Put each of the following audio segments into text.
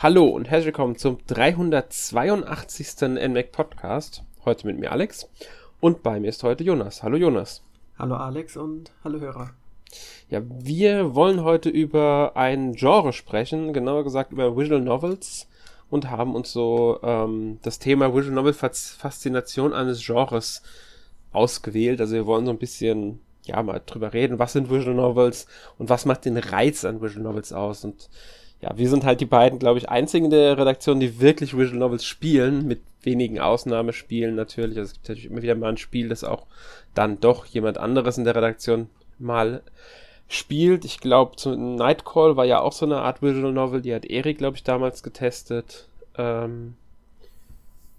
Hallo und herzlich willkommen zum 382. NMAC Podcast. Heute mit mir Alex und bei mir ist heute Jonas. Hallo Jonas. Hallo Alex und hallo Hörer. Ja, wir wollen heute über ein Genre sprechen, genauer gesagt über Visual Novels und haben uns so ähm, das Thema Visual Novel Faszination eines Genres ausgewählt. Also wir wollen so ein bisschen ja mal drüber reden, was sind Visual Novels und was macht den Reiz an Visual Novels aus und ja, wir sind halt die beiden, glaube ich, einzigen der Redaktion, die wirklich Visual Novels spielen, mit wenigen Ausnahmespielen natürlich. Also es gibt natürlich immer wieder mal ein Spiel, das auch dann doch jemand anderes in der Redaktion mal spielt. Ich glaube, Nightcall war ja auch so eine Art Visual Novel, die hat Erik, glaube ich, damals getestet. Ähm,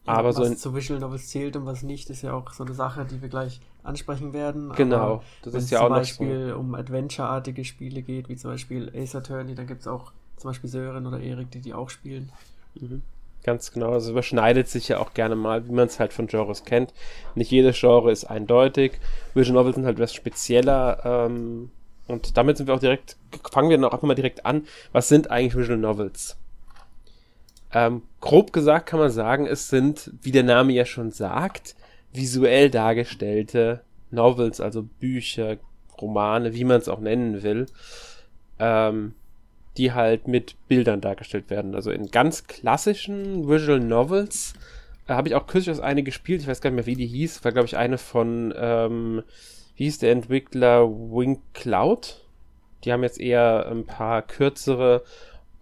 ja, aber was so in, zu Visual Novels zählt und was nicht, ist ja auch so eine Sache, die wir gleich ansprechen werden. Genau, das ist ja auch noch so. Wenn es zum Beispiel um Adventure-artige Spiele geht, wie zum Beispiel Ace Attorney, dann gibt es auch zum Beispiel Sören oder Erik, die die auch spielen. Mhm. Ganz genau, also überschneidet sich ja auch gerne mal, wie man es halt von Genres kennt. Nicht jedes Genre ist eindeutig. Visual Novels sind halt etwas spezieller. Ähm, und damit sind wir auch direkt, fangen wir dann auch einfach mal direkt an. Was sind eigentlich Visual Novels? Ähm, grob gesagt kann man sagen, es sind, wie der Name ja schon sagt, visuell dargestellte Novels, also Bücher, Romane, wie man es auch nennen will. Ähm, die halt mit Bildern dargestellt werden. Also in ganz klassischen Visual Novels äh, habe ich auch kürzlich aus eine gespielt. Ich weiß gar nicht mehr, wie die hieß. War, glaube ich, eine von, ähm, wie hieß der Entwickler Wing Cloud. Die haben jetzt eher ein paar kürzere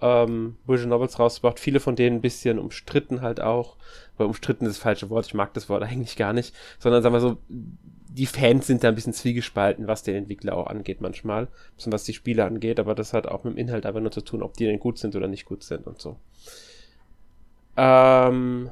ähm, Visual Novels rausgebracht. Viele von denen ein bisschen umstritten halt auch. Weil umstritten ist das falsche Wort. Ich mag das Wort eigentlich gar nicht. Sondern sagen wir so, die Fans sind da ein bisschen zwiegespalten, was den Entwickler auch angeht manchmal, bisschen was die Spiele angeht, aber das hat auch mit dem Inhalt einfach nur zu tun, ob die denn gut sind oder nicht gut sind und so. Ähm,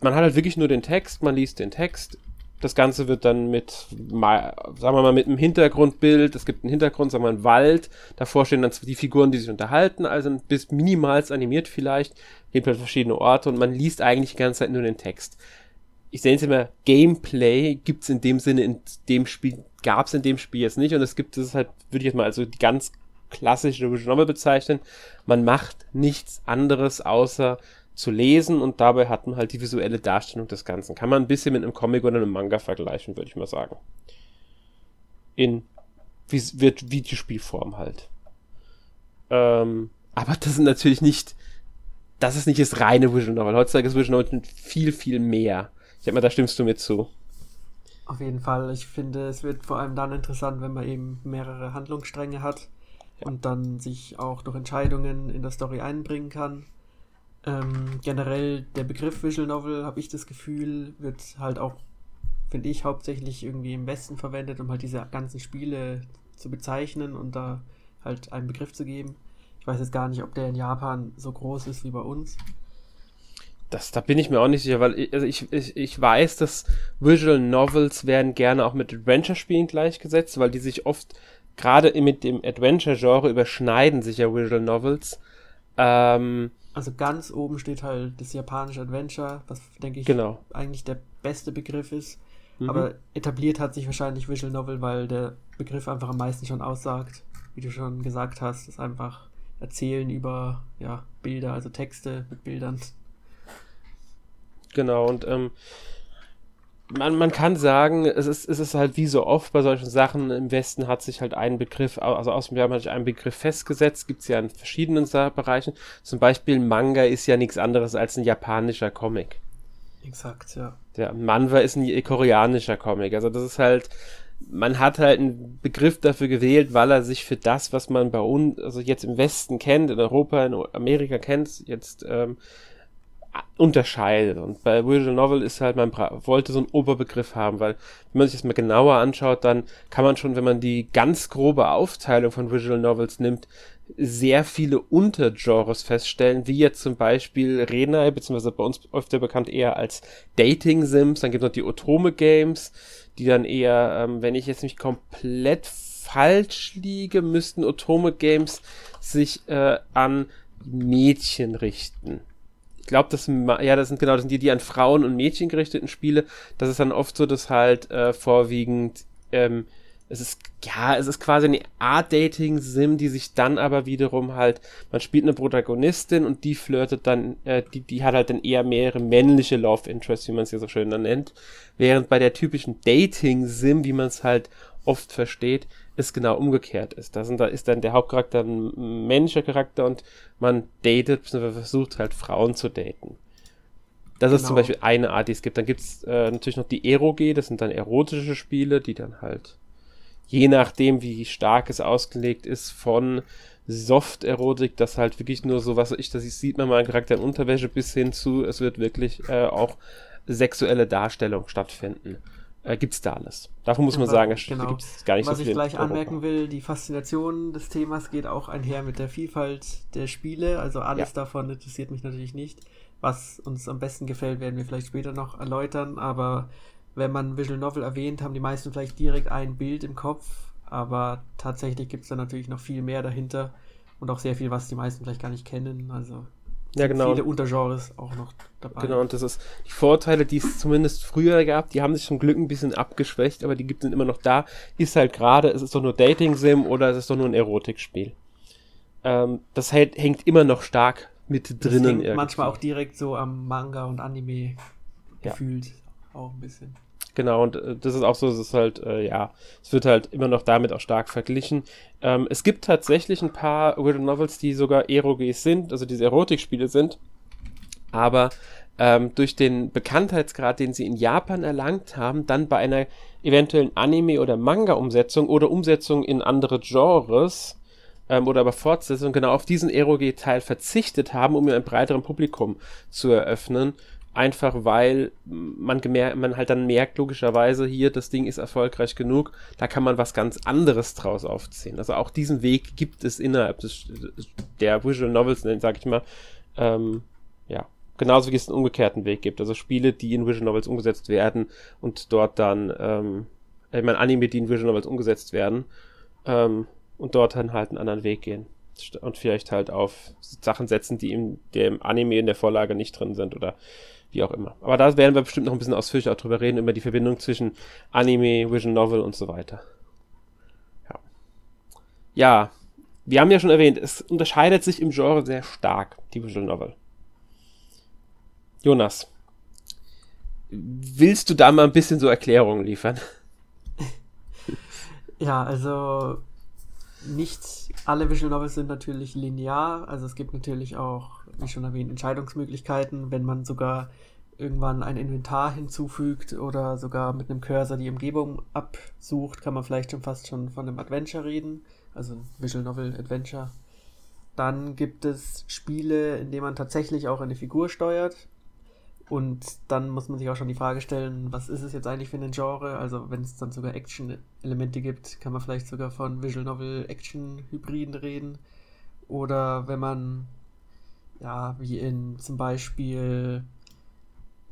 man hat halt wirklich nur den Text, man liest den Text. Das Ganze wird dann mit, sagen wir mal, mit einem Hintergrundbild, es gibt einen Hintergrund, sagen wir mal, einen Wald, davor stehen dann die Figuren, die sich unterhalten, also bis minimals animiert vielleicht, gibt halt verschiedene Orte und man liest eigentlich die ganze Zeit nur den Text ich nenne es immer Gameplay, gibt es in dem Sinne in dem Spiel, gab es in dem Spiel jetzt nicht und es gibt es halt, würde ich jetzt mal also die ganz klassische Novel bezeichnen. Man macht nichts anderes außer zu lesen und dabei hat man halt die visuelle Darstellung des Ganzen. Kann man ein bisschen mit einem Comic oder einem Manga vergleichen, würde ich mal sagen. In wird Videospielform halt. Ähm, aber das sind natürlich nicht, das ist nicht das reine Visual Novel. Heutzutage ist Visual Novel viel, viel mehr. Ich denke mal, da stimmst du mir zu. Auf jeden Fall. Ich finde, es wird vor allem dann interessant, wenn man eben mehrere Handlungsstränge hat ja. und dann sich auch durch Entscheidungen in der Story einbringen kann. Ähm, generell der Begriff Visual Novel, habe ich das Gefühl, wird halt auch, finde ich, hauptsächlich irgendwie im Westen verwendet, um halt diese ganzen Spiele zu bezeichnen und da halt einen Begriff zu geben. Ich weiß jetzt gar nicht, ob der in Japan so groß ist wie bei uns. Das, da bin ich mir auch nicht sicher, weil ich, also ich, ich, ich weiß, dass Visual Novels werden gerne auch mit Adventure-Spielen gleichgesetzt, weil die sich oft gerade mit dem Adventure-Genre überschneiden sich ja Visual Novels. Ähm, also ganz oben steht halt das japanische Adventure, was denke ich genau. eigentlich der beste Begriff ist. Mhm. Aber etabliert hat sich wahrscheinlich Visual Novel, weil der Begriff einfach am meisten schon aussagt. Wie du schon gesagt hast, ist einfach Erzählen über ja, Bilder, also Texte mit Bildern. Genau, und ähm, man, man kann sagen, es ist, es ist halt wie so oft bei solchen Sachen, im Westen hat sich halt ein Begriff, also aus dem Jahr hat sich ein Begriff festgesetzt, gibt es ja in verschiedenen Bereichen. Zum Beispiel Manga ist ja nichts anderes als ein japanischer Comic. Exakt, ja. Der Manwa ist ein koreanischer Comic. Also das ist halt, man hat halt einen Begriff dafür gewählt, weil er sich für das, was man bei uns, also jetzt im Westen kennt, in Europa, in Amerika kennt, jetzt ähm, unterscheidet. Und bei Visual Novel ist halt, man wollte so einen Oberbegriff haben, weil wenn man sich das mal genauer anschaut, dann kann man schon, wenn man die ganz grobe Aufteilung von Visual Novels nimmt, sehr viele Untergenres feststellen, wie jetzt zum Beispiel Renai, beziehungsweise bei uns öfter bekannt eher als Dating Sims, dann gibt es noch die Otome Games, die dann eher, ähm, wenn ich jetzt nicht komplett falsch liege, müssten Otome Games sich äh, an Mädchen richten ich glaube, das sind, ja, das sind genau, das sind die, die an Frauen und Mädchen gerichteten Spiele. Das ist dann oft so, dass halt äh, vorwiegend ähm, es ist, ja, es ist quasi eine Art Dating-Sim, die sich dann aber wiederum halt, man spielt eine Protagonistin und die flirtet dann, äh, die, die hat halt dann eher mehrere männliche Love Interests, wie man es ja so schön dann nennt. Während bei der typischen Dating-Sim, wie man es halt oft versteht, es genau umgekehrt ist. Da, sind, da ist dann der Hauptcharakter ein männlicher Charakter und man datet, bzw. versucht halt Frauen zu daten. Das genau. ist zum genau. Beispiel eine Art, die es gibt. Dann gibt es äh, natürlich noch die Eroge, das sind dann erotische Spiele, die dann halt, je nachdem, wie stark es ausgelegt ist, von Soft-Erotik, das halt wirklich nur so, was ich, das sieht man mal einen Charakter in Unterwäsche bis hin zu, es wird wirklich äh, auch sexuelle Darstellung stattfinden. Äh, gibt's da alles. Davon muss man sagen, es genau. gibt's gar nicht Was so viel. Was ich gleich anmerken will, die Faszination des Themas geht auch einher mit der Vielfalt der Spiele. Also alles ja. davon interessiert mich natürlich nicht. Was uns am besten gefällt, werden wir vielleicht später noch erläutern. Aber wenn man Visual Novel erwähnt, haben die meisten vielleicht direkt ein Bild im Kopf. Aber tatsächlich gibt es da natürlich noch viel mehr dahinter. Und auch sehr viel, was die meisten vielleicht gar nicht kennen. Also ja, genau. viele Untergenres auch noch dabei. Genau, und das ist die Vorteile, die es zumindest früher gab, die haben sich zum Glück ein bisschen abgeschwächt, aber die gibt es immer noch da. Ist halt gerade, es ist doch nur Dating-Sim oder es ist doch nur ein Erotikspiel. Ähm, das hält, hängt immer noch stark mit drinnen. Manchmal auch direkt so am Manga und Anime gefühlt. Ja. Auch ein bisschen. Genau, und äh, das ist auch so, es ist halt, äh, ja, es wird halt immer noch damit auch stark verglichen. Ähm, es gibt tatsächlich ein paar Visual Novels, die sogar Eroges sind, also diese Erotikspiele sind, aber ähm, durch den Bekanntheitsgrad, den sie in Japan erlangt haben, dann bei einer eventuellen Anime- oder Manga-Umsetzung oder Umsetzung in andere Genres ähm, oder aber Fortsetzung genau auf diesen Eroge-Teil verzichtet haben, um ihn einem breiteren Publikum zu eröffnen einfach weil man, gemerkt, man halt dann merkt, logischerweise, hier, das Ding ist erfolgreich genug, da kann man was ganz anderes draus aufziehen. Also auch diesen Weg gibt es innerhalb des, der Visual Novels, sag ich mal, ähm, ja, genauso wie es einen umgekehrten Weg gibt. Also Spiele, die in Visual Novels umgesetzt werden und dort dann, ähm, ich meine, Anime, die in Visual Novels umgesetzt werden ähm, und dort dann halt einen anderen Weg gehen und vielleicht halt auf Sachen setzen, die in dem Anime in der Vorlage nicht drin sind oder wie auch immer. Aber da werden wir bestimmt noch ein bisschen ausführlicher drüber reden, über die Verbindung zwischen Anime, Vision Novel und so weiter. Ja. Ja, wir haben ja schon erwähnt, es unterscheidet sich im Genre sehr stark, die Visual Novel. Jonas, willst du da mal ein bisschen so Erklärungen liefern? Ja, also nicht alle Visual Novels sind natürlich linear. Also es gibt natürlich auch, wie schon erwähnt, Entscheidungsmöglichkeiten, wenn man sogar irgendwann ein Inventar hinzufügt oder sogar mit einem Cursor die Umgebung absucht, kann man vielleicht schon fast schon von einem Adventure reden, also Visual Novel Adventure. Dann gibt es Spiele, in denen man tatsächlich auch eine Figur steuert. Und dann muss man sich auch schon die Frage stellen, was ist es jetzt eigentlich für ein Genre? Also wenn es dann sogar Action-Elemente gibt, kann man vielleicht sogar von Visual Novel Action-Hybriden reden. Oder wenn man, ja, wie in zum Beispiel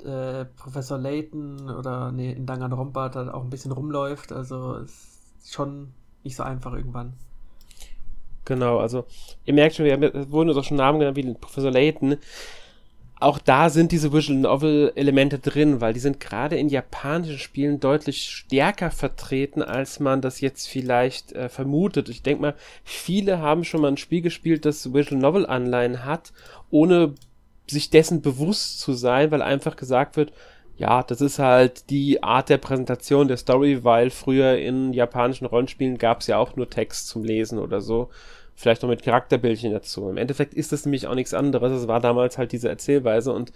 äh, Professor Layton oder nee, in Danganronpa da auch ein bisschen rumläuft. Also ist schon nicht so einfach irgendwann. Genau, also ihr merkt schon, wir haben, wurden uns auch schon Namen genannt wie Professor Layton. Auch da sind diese Visual Novel Elemente drin, weil die sind gerade in japanischen Spielen deutlich stärker vertreten, als man das jetzt vielleicht äh, vermutet. Ich denke mal, viele haben schon mal ein Spiel gespielt, das Visual Novel Anleihen hat, ohne sich dessen bewusst zu sein, weil einfach gesagt wird, ja, das ist halt die Art der Präsentation der Story, weil früher in japanischen Rollenspielen gab es ja auch nur Text zum Lesen oder so. Vielleicht noch mit Charakterbildchen dazu. Im Endeffekt ist das nämlich auch nichts anderes. Es war damals halt diese Erzählweise und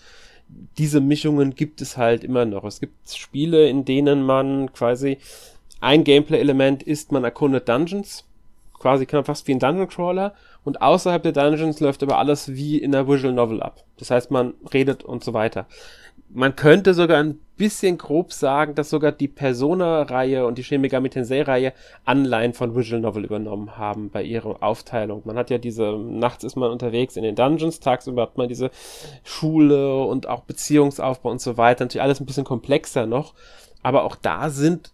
diese Mischungen gibt es halt immer noch. Es gibt Spiele, in denen man quasi ein Gameplay-Element ist, man erkundet Dungeons. Quasi fast wie ein Dungeon Crawler und außerhalb der Dungeons läuft aber alles wie in der Visual Novel ab. Das heißt, man redet und so weiter. Man könnte sogar ein bisschen grob sagen, dass sogar die Persona-Reihe und die Shin Megami Tensei-Reihe Anleihen von Visual Novel übernommen haben bei ihrer Aufteilung. Man hat ja diese, nachts ist man unterwegs in den Dungeons, tagsüber hat man diese Schule und auch Beziehungsaufbau und so weiter. Natürlich alles ein bisschen komplexer noch, aber auch da sind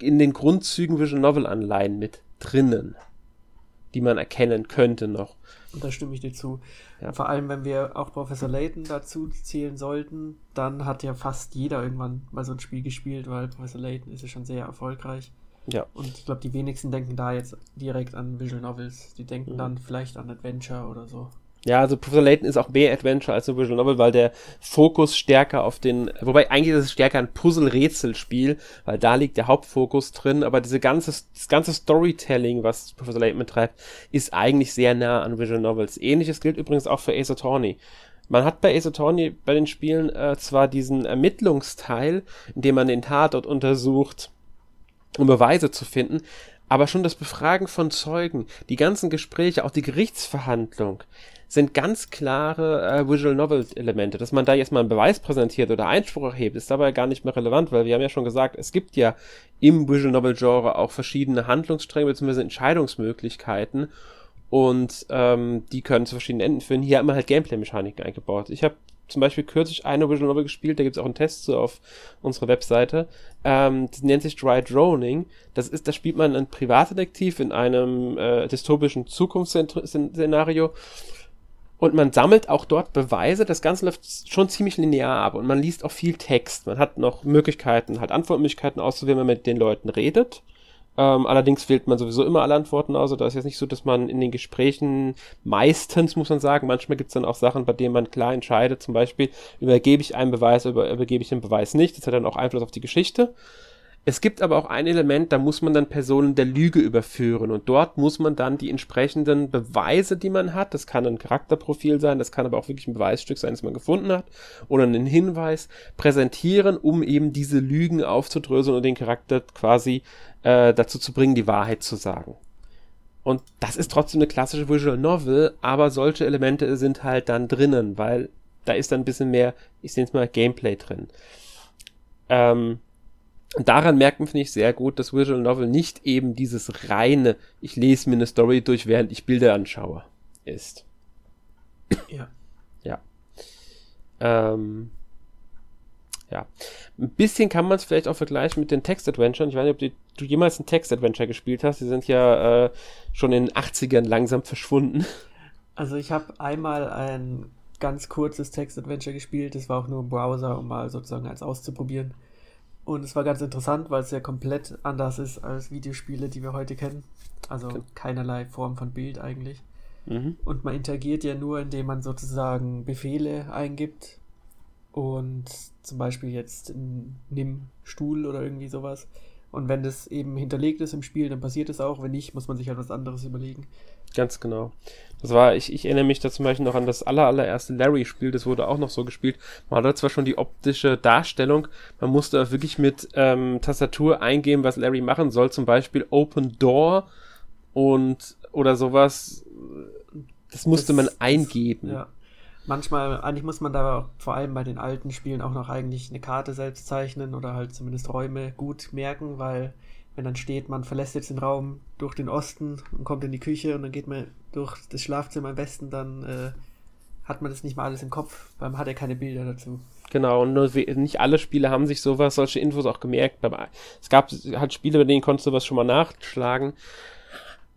in den Grundzügen Visual Novel Anleihen mit drinnen die man erkennen könnte noch. Und da stimme ich dir zu. Ja. Vor allem, wenn wir auch Professor Layton dazu zählen sollten, dann hat ja fast jeder irgendwann mal so ein Spiel gespielt, weil Professor Layton ist ja schon sehr erfolgreich. Ja. Und ich glaube, die wenigsten denken da jetzt direkt an Visual Novels. Die denken mhm. dann vielleicht an Adventure oder so. Ja, also Professor Layton ist auch mehr Adventure als ein Visual Novel, weil der Fokus stärker auf den, wobei eigentlich ist es stärker ein Puzzle-Rätselspiel, weil da liegt der Hauptfokus drin, aber diese ganze, das ganze Storytelling, was Professor Layton betreibt, ist eigentlich sehr nah an Visual Novels. Ähnliches gilt übrigens auch für Ace Attorney. Man hat bei Ace Attorney bei den Spielen äh, zwar diesen Ermittlungsteil, in dem man den Tatort untersucht, um Beweise zu finden, aber schon das Befragen von Zeugen, die ganzen Gespräche, auch die Gerichtsverhandlung, sind ganz klare äh, Visual Novel Elemente. Dass man da jetzt mal einen Beweis präsentiert oder Einspruch erhebt, ist dabei gar nicht mehr relevant, weil wir haben ja schon gesagt, es gibt ja im Visual Novel Genre auch verschiedene Handlungsstränge bzw. Entscheidungsmöglichkeiten und ähm, die können zu verschiedenen Enden führen. Hier haben wir halt Gameplay-Mechaniken eingebaut. Ich habe zum Beispiel kürzlich eine Visual Novel gespielt, da gibt es auch einen Test so auf unserer Webseite. Ähm, das nennt sich Dry Droning. Das ist, da spielt man einen Privatdetektiv in einem äh, dystopischen Zukunftsszenario und man sammelt auch dort Beweise. Das Ganze läuft schon ziemlich linear ab und man liest auch viel Text. Man hat noch Möglichkeiten, halt Antwortmöglichkeiten auszuwählen, wenn man mit den Leuten redet. Ähm, allerdings wählt man sowieso immer alle Antworten aus. Also da ist jetzt nicht so, dass man in den Gesprächen meistens, muss man sagen, manchmal gibt es dann auch Sachen, bei denen man klar entscheidet, zum Beispiel, übergebe ich einen Beweis oder übergebe ich den Beweis nicht. Das hat dann auch Einfluss auf die Geschichte. Es gibt aber auch ein Element, da muss man dann Personen der Lüge überführen und dort muss man dann die entsprechenden Beweise, die man hat, das kann ein Charakterprofil sein, das kann aber auch wirklich ein Beweisstück sein, das man gefunden hat oder einen Hinweis präsentieren, um eben diese Lügen aufzudröseln und den Charakter quasi äh, dazu zu bringen, die Wahrheit zu sagen. Und das ist trotzdem eine klassische Visual Novel, aber solche Elemente sind halt dann drinnen, weil da ist dann ein bisschen mehr, ich nenne es mal Gameplay drin. Ähm, daran merkt man, finde ich, sehr gut, dass Visual Novel nicht eben dieses reine, ich lese mir eine Story durch, während ich Bilder anschaue, ist. Ja. Ja. Ähm, ja. Ein bisschen kann man es vielleicht auch vergleichen mit den Text-Adventuren. Ich weiß nicht, ob du jemals ein Text-Adventure gespielt hast. Die sind ja äh, schon in den 80ern langsam verschwunden. Also ich habe einmal ein ganz kurzes Text-Adventure gespielt. Das war auch nur im Browser, um mal sozusagen als auszuprobieren. Und es war ganz interessant, weil es ja komplett anders ist als Videospiele, die wir heute kennen. Also okay. keinerlei Form von Bild eigentlich. Mhm. Und man interagiert ja nur, indem man sozusagen Befehle eingibt. Und zum Beispiel jetzt nimm Stuhl oder irgendwie sowas. Und wenn das eben hinterlegt ist im Spiel, dann passiert es auch. Wenn nicht, muss man sich halt was anderes überlegen. Ganz genau. Das war, ich, ich erinnere mich da zum Beispiel noch an das aller, allererste Larry-Spiel, das wurde auch noch so gespielt. Man hatte zwar schon die optische Darstellung, man musste wirklich mit ähm, Tastatur eingeben, was Larry machen soll, zum Beispiel Open Door und oder sowas. Das musste das, man eingeben. Das, ja. Manchmal, eigentlich muss man da vor allem bei den alten Spielen auch noch eigentlich eine Karte selbst zeichnen oder halt zumindest Räume gut merken, weil wenn dann steht, man verlässt jetzt den Raum durch den Osten und kommt in die Küche und dann geht man durch das Schlafzimmer im Westen, dann äh, hat man das nicht mal alles im Kopf, weil man hat ja keine Bilder dazu. Genau, und nur nicht alle Spiele haben sich sowas, solche Infos auch gemerkt. Es gab halt Spiele, bei denen konntest du was schon mal nachschlagen.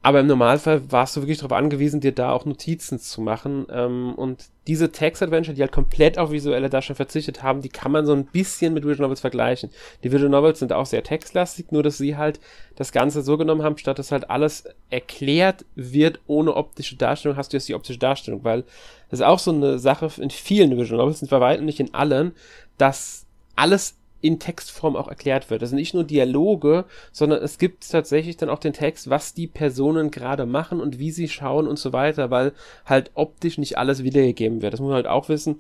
Aber im Normalfall warst du wirklich darauf angewiesen, dir da auch Notizen zu machen. Ähm, und diese Text-Adventure, die halt komplett auf visuelle Darstellung verzichtet haben, die kann man so ein bisschen mit Visual Novels vergleichen. Die Visual Novels sind auch sehr textlastig, nur dass sie halt das Ganze so genommen haben, statt dass halt alles erklärt wird ohne optische Darstellung, hast du jetzt die optische Darstellung, weil das ist auch so eine Sache in vielen Visual Novels, sind bei weitem nicht in allen, dass alles in Textform auch erklärt wird. Das sind nicht nur Dialoge, sondern es gibt tatsächlich dann auch den Text, was die Personen gerade machen und wie sie schauen und so weiter, weil halt optisch nicht alles wiedergegeben wird. Das muss man halt auch wissen.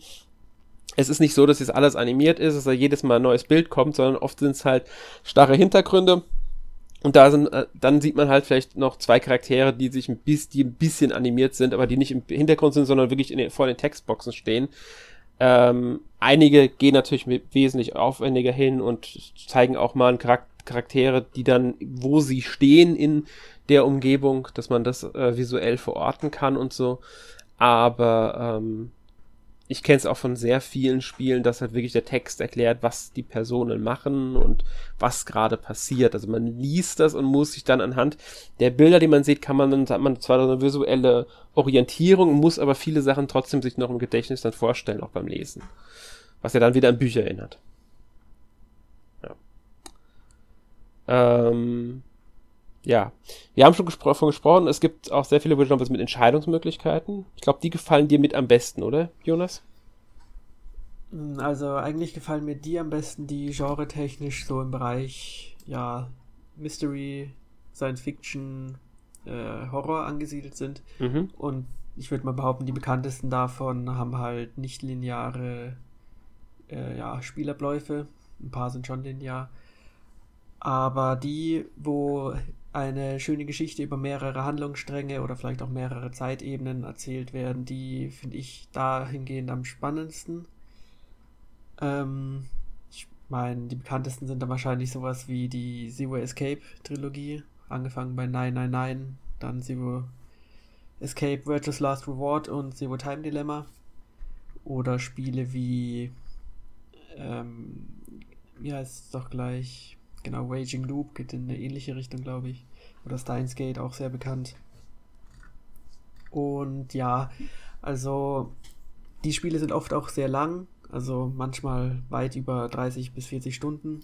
Es ist nicht so, dass jetzt alles animiert ist, dass da jedes Mal ein neues Bild kommt, sondern oft sind es halt starre Hintergründe. Und da sind, äh, dann sieht man halt vielleicht noch zwei Charaktere, die sich ein bisschen, die ein bisschen animiert sind, aber die nicht im Hintergrund sind, sondern wirklich in den, vor den Textboxen stehen. Ähm, einige gehen natürlich wesentlich aufwendiger hin und zeigen auch mal Charaktere, die dann, wo sie stehen in der Umgebung, dass man das äh, visuell verorten kann und so. Aber ähm, ich kenne es auch von sehr vielen Spielen, dass halt wirklich der Text erklärt, was die Personen machen und was gerade passiert. Also man liest das und muss sich dann anhand der Bilder, die man sieht, kann man dann, hat man zwar eine visuelle Orientierung, muss aber viele Sachen trotzdem sich noch im Gedächtnis dann vorstellen, auch beim Lesen. Was ja dann wieder an Bücher erinnert. Ja. Ähm, ja, wir haben schon gespro davon gesprochen, es gibt auch sehr viele Visual mit Entscheidungsmöglichkeiten. Ich glaube, die gefallen dir mit am besten, oder, Jonas? Hm, also eigentlich gefallen mir die am besten, die genre-technisch so im Bereich, ja, Mystery, Science Fiction, äh, Horror angesiedelt sind. Mhm. Und ich würde mal behaupten, die bekanntesten davon haben halt nicht lineare äh, ja, Spielabläufe. Ein paar sind schon linear. Aber die, wo eine schöne Geschichte über mehrere Handlungsstränge oder vielleicht auch mehrere Zeitebenen erzählt werden, die finde ich dahingehend am spannendsten. Ähm, ich meine, die bekanntesten sind dann wahrscheinlich sowas wie die Zero Escape Trilogie, angefangen bei 999, dann Zero Escape Virtuous Last Reward und Zero Time Dilemma. Oder Spiele wie, ähm, wie heißt es doch gleich, genau, Raging Loop geht in eine ähnliche Richtung, glaube ich. Oder Steins Gate, auch sehr bekannt. Und ja, also die Spiele sind oft auch sehr lang, also manchmal weit über 30 bis 40 Stunden.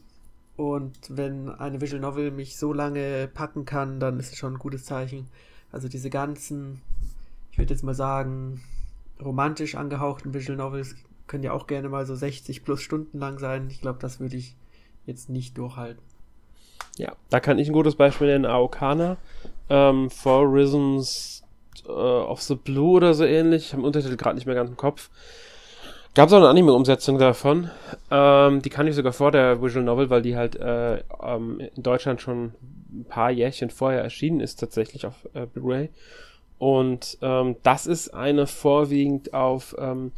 Und wenn eine Visual Novel mich so lange packen kann, dann ist es schon ein gutes Zeichen. Also diese ganzen, ich würde jetzt mal sagen, romantisch angehauchten Visual Novels können ja auch gerne mal so 60 plus Stunden lang sein. Ich glaube, das würde ich jetzt nicht durchhalten. Ja, da kann ich ein gutes Beispiel nennen, Aokana, ähm, Four Rhythms uh, of the Blue oder so ähnlich. Ich habe Untertitel gerade nicht mehr ganz im Kopf. Gab es auch eine Anime-Umsetzung davon. Ähm, die kann ich sogar vor der Visual Novel, weil die halt äh, ähm, in Deutschland schon ein paar Jährchen vorher erschienen ist, tatsächlich auf äh, Blu-ray. Und ähm, das ist eine vorwiegend auf, ähm,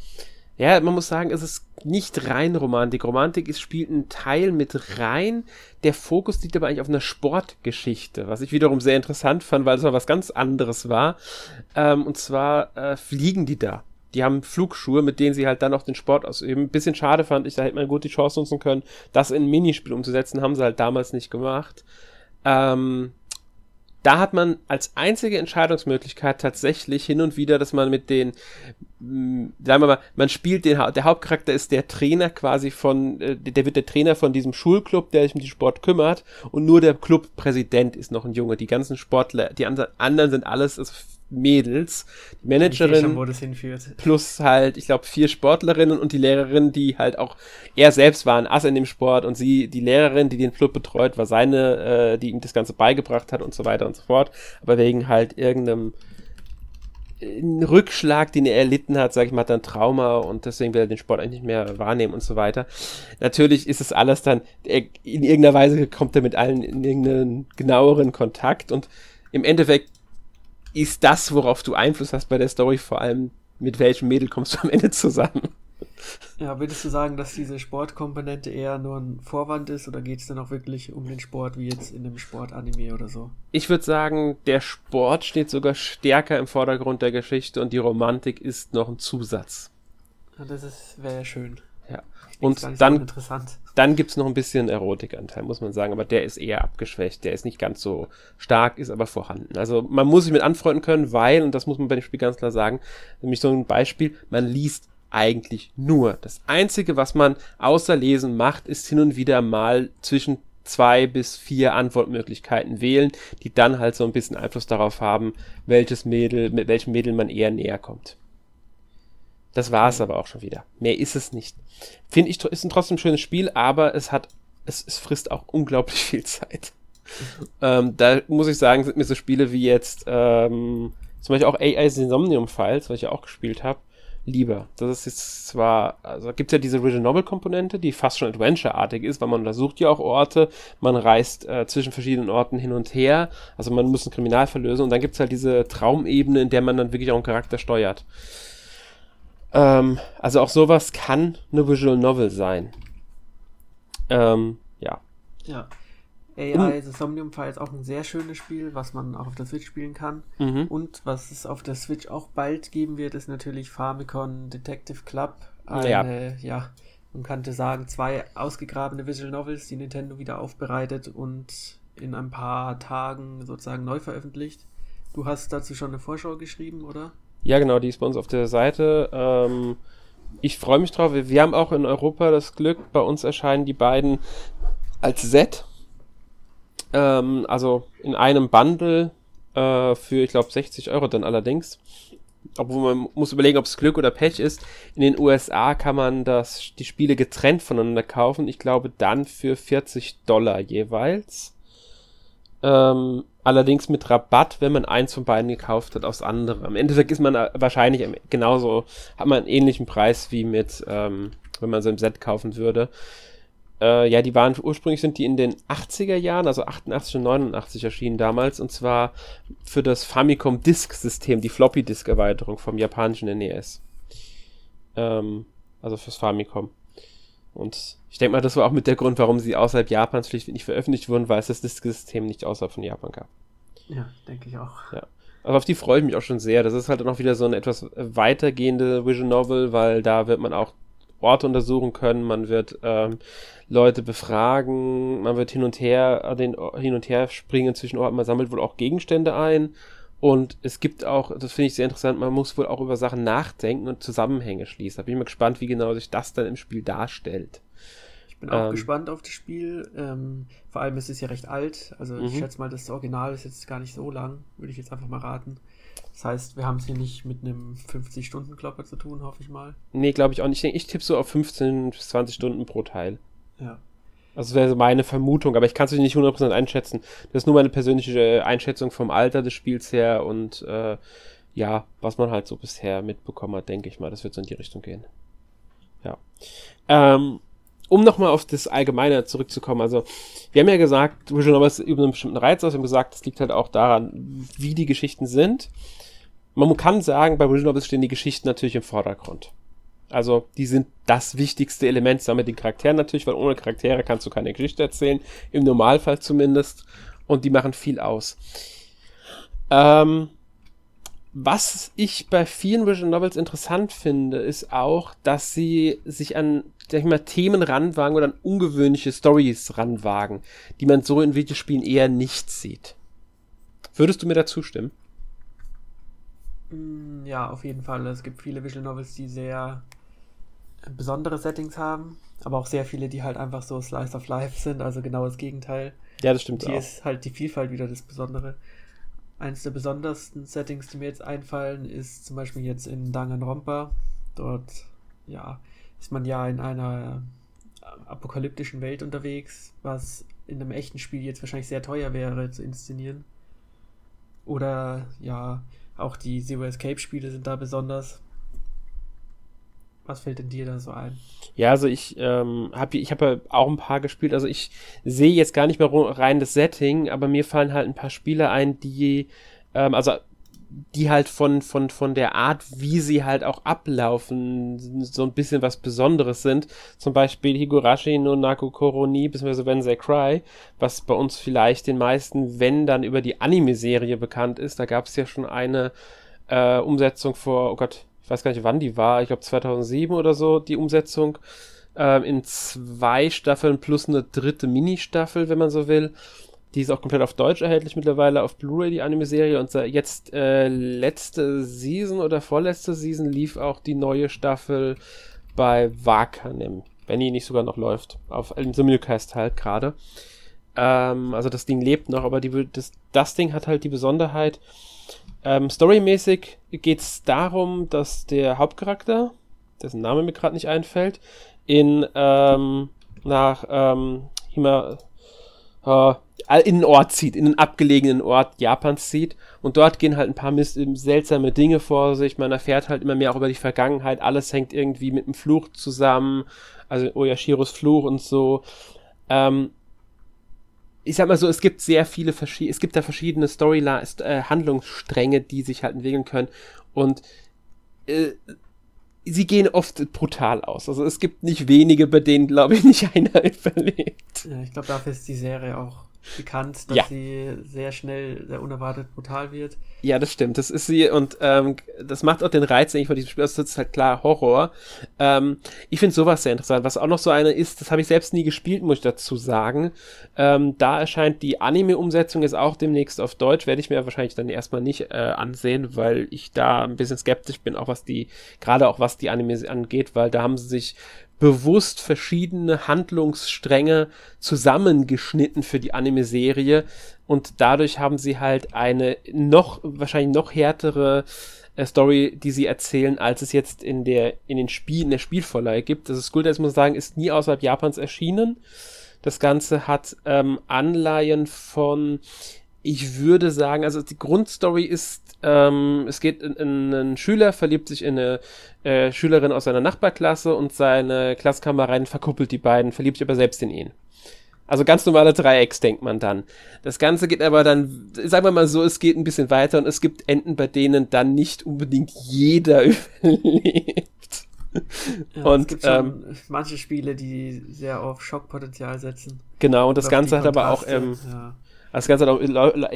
ja, man muss sagen, es ist nicht rein Romantik. Romantik ist, spielt einen Teil mit rein. Der Fokus liegt aber eigentlich auf einer Sportgeschichte, was ich wiederum sehr interessant fand, weil es mal was ganz anderes war. Ähm, und zwar äh, fliegen die da die haben Flugschuhe, mit denen sie halt dann auch den Sport ausüben. Bisschen schade fand ich, da hätte man gut die Chance nutzen können, das in ein Minispiel umzusetzen, haben sie halt damals nicht gemacht. Ähm, da hat man als einzige Entscheidungsmöglichkeit tatsächlich hin und wieder, dass man mit den, mm, sagen wir mal, man spielt den, der Hauptcharakter ist der Trainer quasi von, äh, der wird der Trainer von diesem Schulclub, der sich um den Sport kümmert und nur der Clubpräsident ist noch ein Junge. Die ganzen Sportler, die anderen sind alles, also Mädels. Die Managerin schon, plus halt, ich glaube, vier Sportlerinnen und die Lehrerin, die halt auch er selbst war ein Ass in dem Sport und sie, die Lehrerin, die den Club betreut, war seine, äh, die ihm das Ganze beigebracht hat und so weiter und so fort. Aber wegen halt irgendeinem äh, Rückschlag, den er erlitten hat, sag ich mal, hat ein Trauma und deswegen will er den Sport eigentlich nicht mehr wahrnehmen und so weiter. Natürlich ist es alles dann, in irgendeiner Weise kommt er mit allen in irgendeinen genaueren Kontakt und im Endeffekt ist das, worauf du Einfluss hast bei der Story, vor allem mit welchem Mädel kommst du am Ende zusammen. Ja, würdest du sagen, dass diese Sportkomponente eher nur ein Vorwand ist oder geht es dann auch wirklich um den Sport wie jetzt in einem Sportanime oder so? Ich würde sagen, der Sport steht sogar stärker im Vordergrund der Geschichte und die Romantik ist noch ein Zusatz. Ja, das wäre ja schön. Und dann, dann gibt es noch ein bisschen Erotikanteil, muss man sagen, aber der ist eher abgeschwächt, der ist nicht ganz so stark, ist aber vorhanden. Also man muss sich mit anfreunden können, weil, und das muss man bei dem Spiel ganz klar sagen, nämlich so ein Beispiel, man liest eigentlich nur. Das Einzige, was man außer Lesen macht, ist hin und wieder mal zwischen zwei bis vier Antwortmöglichkeiten wählen, die dann halt so ein bisschen Einfluss darauf haben, welches Mädel, mit welchem Mädel man eher näher kommt. Das war es aber auch schon wieder. Mehr ist es nicht. Finde ich, ist ein trotzdem schönes Spiel, aber es hat, es, es frisst auch unglaublich viel Zeit. ähm, da muss ich sagen, sind mir so Spiele wie jetzt, ähm, zum Beispiel auch AI Insomnium Files, was ich ja auch gespielt habe, lieber. Das ist jetzt zwar, also gibt es ja diese Original Novel Komponente, die fast schon Adventure-artig ist, weil man untersucht ja auch Orte, man reist äh, zwischen verschiedenen Orten hin und her, also man muss einen Kriminalfall lösen und dann gibt es halt diese Traumebene, in der man dann wirklich auch einen Charakter steuert. Ähm, also auch sowas kann eine Visual Novel sein. Ähm, ja. Ja. AI The Somnium Files auch ein sehr schönes Spiel, was man auch auf der Switch spielen kann. Mhm. Und was es auf der Switch auch bald geben wird, ist natürlich Famicom Detective Club. Eine, ja. ja, man könnte sagen, zwei ausgegrabene Visual Novels, die Nintendo wieder aufbereitet und in ein paar Tagen sozusagen neu veröffentlicht. Du hast dazu schon eine Vorschau geschrieben, oder? Ja, genau, die ist bei uns auf der Seite. Ähm, ich freue mich drauf. Wir, wir haben auch in Europa das Glück, bei uns erscheinen die beiden als Set. Ähm, also in einem Bundle äh, für, ich glaube, 60 Euro dann allerdings. Obwohl man muss überlegen, ob es Glück oder Pech ist. In den USA kann man das, die Spiele getrennt voneinander kaufen. Ich glaube dann für 40 Dollar jeweils. Ähm, allerdings mit Rabatt, wenn man eins von beiden gekauft hat, aufs andere. Am Endeffekt ist man wahrscheinlich genauso, hat man einen ähnlichen Preis wie mit, ähm, wenn man so ein Set kaufen würde. Äh, ja, die waren ursprünglich sind die in den 80er Jahren, also 88 und 89 erschienen damals, und zwar für das Famicom Disk System, die Floppy Disk Erweiterung vom japanischen NES. Ähm, also fürs Famicom. Und ich denke mal, das war auch mit der Grund, warum sie außerhalb Japans schlicht nicht veröffentlicht wurden, weil es das Disk-System nicht außerhalb von Japan gab. Ja, denke ich auch. Ja. Aber auf die freue ich mich auch schon sehr. Das ist halt dann auch wieder so eine etwas weitergehende Vision Novel, weil da wird man auch Orte untersuchen können, man wird ähm, Leute befragen, man wird hin und her, den, hin und her springen zwischen Orten, man sammelt wohl auch Gegenstände ein und es gibt auch, das finde ich sehr interessant, man muss wohl auch über Sachen nachdenken und Zusammenhänge schließen. Da bin ich mal gespannt, wie genau sich das dann im Spiel darstellt. Ich bin auch ähm, gespannt auf das Spiel. Ähm, vor allem ist es ja recht alt. Also ich mhm. schätze mal, das Original ist jetzt gar nicht so lang, würde ich jetzt einfach mal raten. Das heißt, wir haben es hier nicht mit einem 50-Stunden-Klopper zu tun, hoffe ich mal. Nee, glaube ich auch nicht. Ich, ich tippe so auf 15 bis 20 Stunden pro Teil. Ja. Also das wäre meine Vermutung, aber ich kann es nicht 100% einschätzen. Das ist nur meine persönliche Einschätzung vom Alter des Spiels her und äh, ja, was man halt so bisher mitbekommen hat, denke ich mal, das wird so in die Richtung gehen. Ja. Ähm, um nochmal auf das Allgemeine zurückzukommen, also wir haben ja gesagt, Visual Novels über einen bestimmten Reiz aus, wir haben gesagt, das liegt halt auch daran, wie die Geschichten sind man kann sagen, bei Visual Novels stehen die Geschichten natürlich im Vordergrund. Also, die sind das wichtigste Element zusammen mit den Charakteren natürlich, weil ohne Charaktere kannst du keine Geschichte erzählen, im Normalfall zumindest. Und die machen viel aus. Ähm, was ich bei vielen Visual Novels interessant finde, ist auch, dass sie sich an, sag ich mal, Themen ranwagen oder an ungewöhnliche Stories ranwagen, die man so in Videospielen eher nicht sieht. Würdest du mir dazu stimmen? Mm, ja, auf jeden Fall. Es gibt viele Visual Novels, die sehr besondere Settings haben, aber auch sehr viele, die halt einfach so Slice of Life sind, also genau das Gegenteil. Ja, das stimmt. Hier auch. ist halt die Vielfalt wieder das Besondere. Eines der besondersten Settings, die mir jetzt einfallen, ist zum Beispiel jetzt in Danganronpa. Dort, ja, ist man ja in einer apokalyptischen Welt unterwegs, was in einem echten Spiel jetzt wahrscheinlich sehr teuer wäre zu inszenieren. Oder ja, auch die Zero Escape Spiele sind da besonders. Was fällt denn dir da so ein? Ja, also ich ähm, habe ich hab ja auch ein paar gespielt. Also ich sehe jetzt gar nicht mehr rein das Setting, aber mir fallen halt ein paar Spiele ein, die ähm, also die halt von, von, von der Art, wie sie halt auch ablaufen, so ein bisschen was Besonderes sind. Zum Beispiel Higurashi no Naku Koroni, bzw. When They Cry, was bei uns vielleicht den meisten, wenn dann über die Anime-Serie bekannt ist. Da gab es ja schon eine äh, Umsetzung vor, oh Gott, ich weiß gar nicht, wann die war, ich glaube 2007 oder so, die Umsetzung. Äh, in zwei Staffeln plus eine dritte Mini-Staffel, wenn man so will. Die ist auch komplett auf Deutsch erhältlich mittlerweile auf Blu-ray, die Anime-Serie. Und jetzt äh, letzte Season oder vorletzte Season lief auch die neue Staffel bei Wakanim. Wenn die nicht sogar noch läuft. Auf dem Simulcast halt gerade. Ähm, also das Ding lebt noch, aber die, das, das Ding hat halt die Besonderheit. Ähm, storymäßig geht es darum, dass der Hauptcharakter, dessen Name mir gerade nicht einfällt, in ähm, nach ähm, Hima, äh, in einen Ort zieht, in einen abgelegenen Ort Japans zieht und dort gehen halt ein paar seltsame Dinge vor sich. Man erfährt halt immer mehr auch über die Vergangenheit. Alles hängt irgendwie mit einem Fluch zusammen, also Oyashiros Fluch und so. Ähm, ich sag mal so, es gibt sehr viele verschiedene, es gibt da verschiedene Storylines, äh, Handlungsstränge, die sich halt entwickeln können und äh, sie gehen oft brutal aus. Also es gibt nicht wenige, bei denen, glaube ich, nicht einer überlebt. Ja, ich glaube, dafür ist die Serie auch bekannt, dass ja. sie sehr schnell, sehr unerwartet brutal wird. Ja, das stimmt. Das ist sie und ähm, das macht auch den Reiz eigentlich von diesem Spiel aus. Das ist halt klar Horror. Ähm, ich finde sowas sehr interessant. Was auch noch so eine ist, das habe ich selbst nie gespielt, muss ich dazu sagen. Ähm, da erscheint die Anime-Umsetzung jetzt auch demnächst auf Deutsch. Werde ich mir wahrscheinlich dann erstmal nicht äh, ansehen, weil ich da ein bisschen skeptisch bin, auch was die, gerade auch was die Anime angeht, weil da haben sie sich bewusst verschiedene Handlungsstränge zusammengeschnitten für die Anime-Serie und dadurch haben sie halt eine noch, wahrscheinlich noch härtere äh, Story, die sie erzählen, als es jetzt in der, in den Spiel, in der Spielvorlage gibt. Das ist Skull Days, muss man sagen, ist nie außerhalb Japans erschienen. Das Ganze hat ähm, Anleihen von, ich würde sagen, also die Grundstory ist, ähm, es geht in, in, ein Schüler verliebt sich in eine äh, Schülerin aus seiner Nachbarklasse und seine Klassenkameradin verkuppelt die beiden, verliebt sich aber selbst in ihn. Also ganz normale Dreiecks denkt man dann. Das Ganze geht aber dann, sagen wir mal so, es geht ein bisschen weiter und es gibt Enden, bei denen dann nicht unbedingt jeder überlebt. Ja, und es gibt ähm, manche Spiele, die sehr auf Schockpotenzial setzen. Genau, und das Ganze hat aber auch, ähm, ja. Das Ganze auch,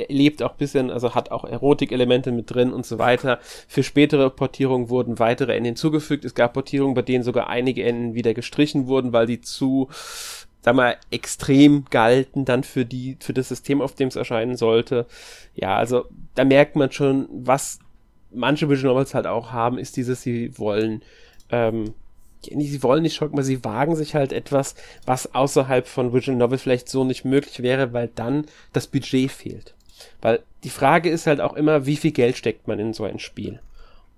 lebt auch ein bisschen, also hat auch Erotikelemente mit drin und so weiter. Für spätere Portierungen wurden weitere Enden hinzugefügt. Es gab Portierungen, bei denen sogar einige Enden wieder gestrichen wurden, weil die zu sag mal, extrem galten dann für die, für das System, auf dem es erscheinen sollte. Ja, also da merkt man schon, was manche Visual Novels halt auch haben, ist dieses, sie wollen, ähm, sie wollen nicht schocken, aber sie wagen sich halt etwas, was außerhalb von Visual Novel vielleicht so nicht möglich wäre, weil dann das Budget fehlt. Weil die Frage ist halt auch immer, wie viel Geld steckt man in so ein Spiel?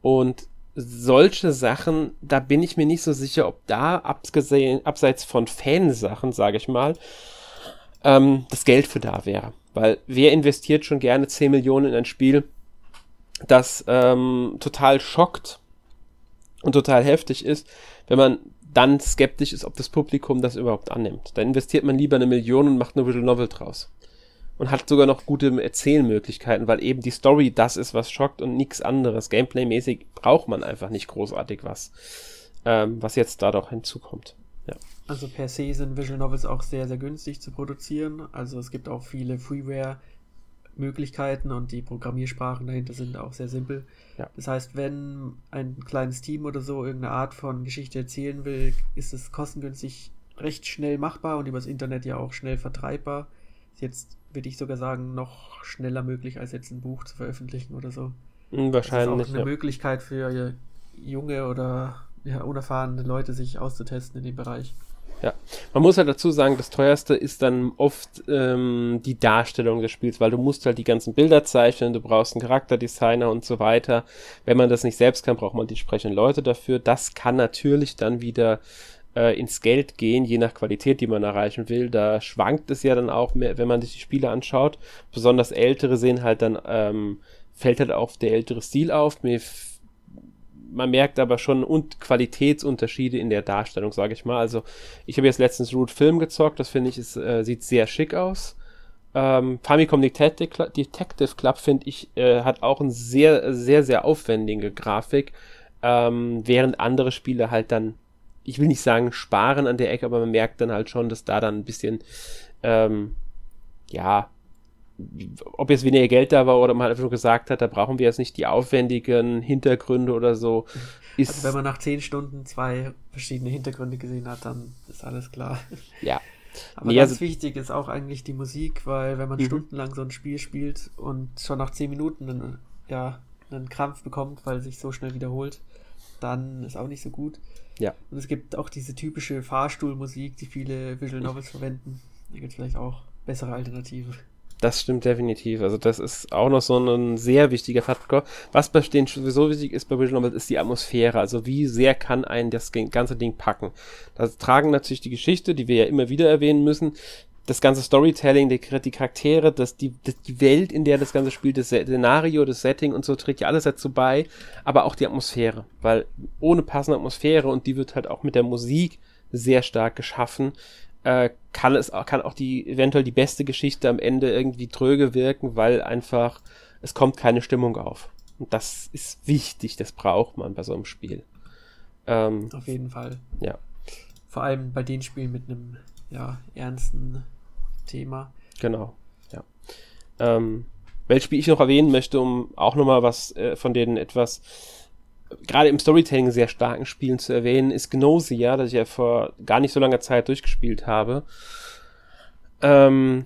Und solche Sachen, da bin ich mir nicht so sicher, ob da, abgesehen, abseits von Fansachen, sage ich mal, ähm, das Geld für da wäre. Weil wer investiert schon gerne 10 Millionen in ein Spiel, das ähm, total schockt und total heftig ist, wenn man dann skeptisch ist, ob das Publikum das überhaupt annimmt. Dann investiert man lieber eine Million und macht eine Visual Novel draus und hat sogar noch gute Erzählmöglichkeiten, weil eben die Story das ist, was schockt und nichts anderes. Gameplay-mäßig braucht man einfach nicht großartig was, ähm, was jetzt da doch hinzukommt. Ja. Also per se sind Visual Novels auch sehr, sehr günstig zu produzieren. Also es gibt auch viele Freeware-Möglichkeiten und die Programmiersprachen dahinter sind auch sehr simpel. Ja. Das heißt, wenn ein kleines Team oder so irgendeine Art von Geschichte erzählen will, ist es kostengünstig recht schnell machbar und übers Internet ja auch schnell vertreibbar. Ist jetzt würde ich sogar sagen, noch schneller möglich, als jetzt ein Buch zu veröffentlichen oder so. Hm, wahrscheinlich. Das ist auch eine ja. Möglichkeit für junge oder ja, unerfahrene Leute, sich auszutesten in dem Bereich. Ja, man muss halt dazu sagen, das teuerste ist dann oft ähm, die Darstellung des Spiels, weil du musst halt die ganzen Bilder zeichnen, du brauchst einen Charakterdesigner und so weiter. Wenn man das nicht selbst kann, braucht man die entsprechenden Leute dafür. Das kann natürlich dann wieder äh, ins Geld gehen, je nach Qualität, die man erreichen will. Da schwankt es ja dann auch, mehr, wenn man sich die Spiele anschaut. Besonders ältere sehen halt dann, ähm, fällt halt auch der ältere Stil auf. Mir man merkt aber schon und Qualitätsunterschiede in der Darstellung, sage ich mal. Also ich habe jetzt letztens Root Film gezockt, das finde ich, ist, äh, sieht sehr schick aus. Ähm, Famicom Detective, Club, finde ich, äh, hat auch eine sehr, sehr, sehr aufwendige Grafik, ähm, während andere Spiele halt dann ich will nicht sagen sparen an der Ecke, aber man merkt dann halt schon, dass da dann ein bisschen, ähm, ja, ob jetzt weniger Geld da war oder man halt einfach nur gesagt hat, da brauchen wir jetzt nicht die aufwendigen Hintergründe oder so. Ist also wenn man nach zehn Stunden zwei verschiedene Hintergründe gesehen hat, dann ist alles klar. Ja. Aber nee, ganz also, wichtig ist auch eigentlich die Musik, weil wenn man mhm. stundenlang so ein Spiel spielt und schon nach zehn Minuten einen, ja, einen Krampf bekommt, weil sich so schnell wiederholt, dann ist auch nicht so gut. Ja. Und es gibt auch diese typische Fahrstuhlmusik, die viele Visual Novels verwenden. Da gibt es vielleicht auch bessere Alternativen. Das stimmt definitiv. Also das ist auch noch so ein sehr wichtiger Faktor. Was bei denen sowieso wichtig ist bei Visual Novels, ist die Atmosphäre. Also wie sehr kann ein das ganze Ding packen. Da tragen natürlich die Geschichte, die wir ja immer wieder erwähnen müssen, das ganze Storytelling, die, die Charaktere, das, die, das, die Welt, in der das Ganze spielt, das Szenario, das Setting und so trägt ja alles dazu bei, aber auch die Atmosphäre, weil ohne passende Atmosphäre und die wird halt auch mit der Musik sehr stark geschaffen, äh, kann es kann auch die eventuell die beste Geschichte am Ende irgendwie tröge wirken, weil einfach es kommt keine Stimmung auf. Und das ist wichtig, das braucht man bei so einem Spiel. Ähm, Auf jeden Fall. Ja. Vor allem bei den Spielen mit einem ja, ernsten Thema. Genau, ja. Ähm, welches Spiel ich noch erwähnen möchte, um auch nochmal was äh, von den etwas gerade im Storytelling sehr starken Spielen zu erwähnen, ist Gnosia, das ich ja vor gar nicht so langer Zeit durchgespielt habe. Ähm,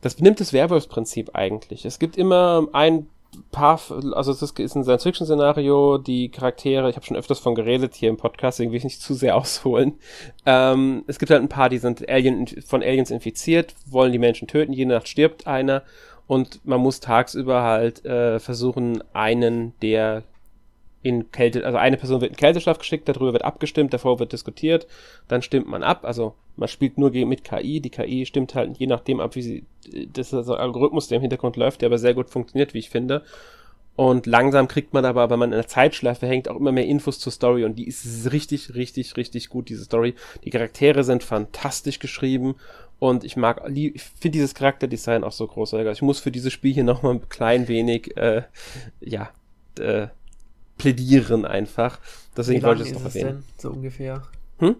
das benimmt das Werwolfsprinzip eigentlich. Es gibt immer ein paar, also es ist ein Science-Fiction-Szenario, die Charaktere, ich habe schon öfters von geredet hier im Podcast, irgendwie will ich nicht zu sehr ausholen. Ähm, es gibt halt ein paar, die sind Alien, von Aliens infiziert, wollen die Menschen töten, jede Nacht stirbt einer und man muss tagsüber halt äh, versuchen, einen der in Kälte, also eine Person wird in Kälteschlaf geschickt, darüber wird abgestimmt, davor wird diskutiert, dann stimmt man ab, also man spielt nur mit KI, die KI stimmt halt je nachdem ab, wie sie, das ist also ein Algorithmus, der im Hintergrund läuft, der aber sehr gut funktioniert, wie ich finde. Und langsam kriegt man aber, wenn man in der Zeitschleife hängt, auch immer mehr Infos zur Story und die ist richtig, richtig, richtig gut, diese Story. Die Charaktere sind fantastisch geschrieben und ich mag, ich finde dieses Charakterdesign auch so großartig. Also ich muss für dieses Spiel hier nochmal ein klein wenig, äh, ja, äh, plädieren einfach. Deswegen wollte ich es noch erwähnen. Denn, so ungefähr? Hm?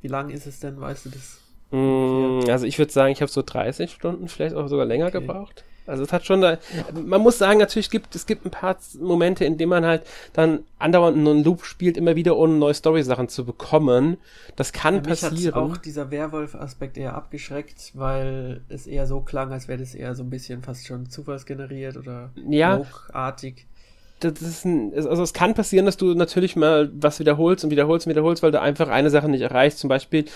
Wie lang ist es denn, weißt du das? Mm, also ich würde sagen, ich habe so 30 Stunden, vielleicht auch sogar länger okay. gebraucht. Also es hat schon da, man muss sagen, natürlich gibt es gibt ein paar Momente, in denen man halt dann andauernd einen Loop spielt, immer wieder ohne neue Story-Sachen zu bekommen. Das kann ja, passieren. Mich auch dieser Werwolf-Aspekt eher abgeschreckt, weil es eher so klang, als wäre das eher so ein bisschen fast schon zufallsgeneriert oder ja. artig das ist ein, also es kann passieren, dass du natürlich mal was wiederholst und wiederholst und wiederholst, weil du einfach eine Sache nicht erreichst. Zum Beispiel,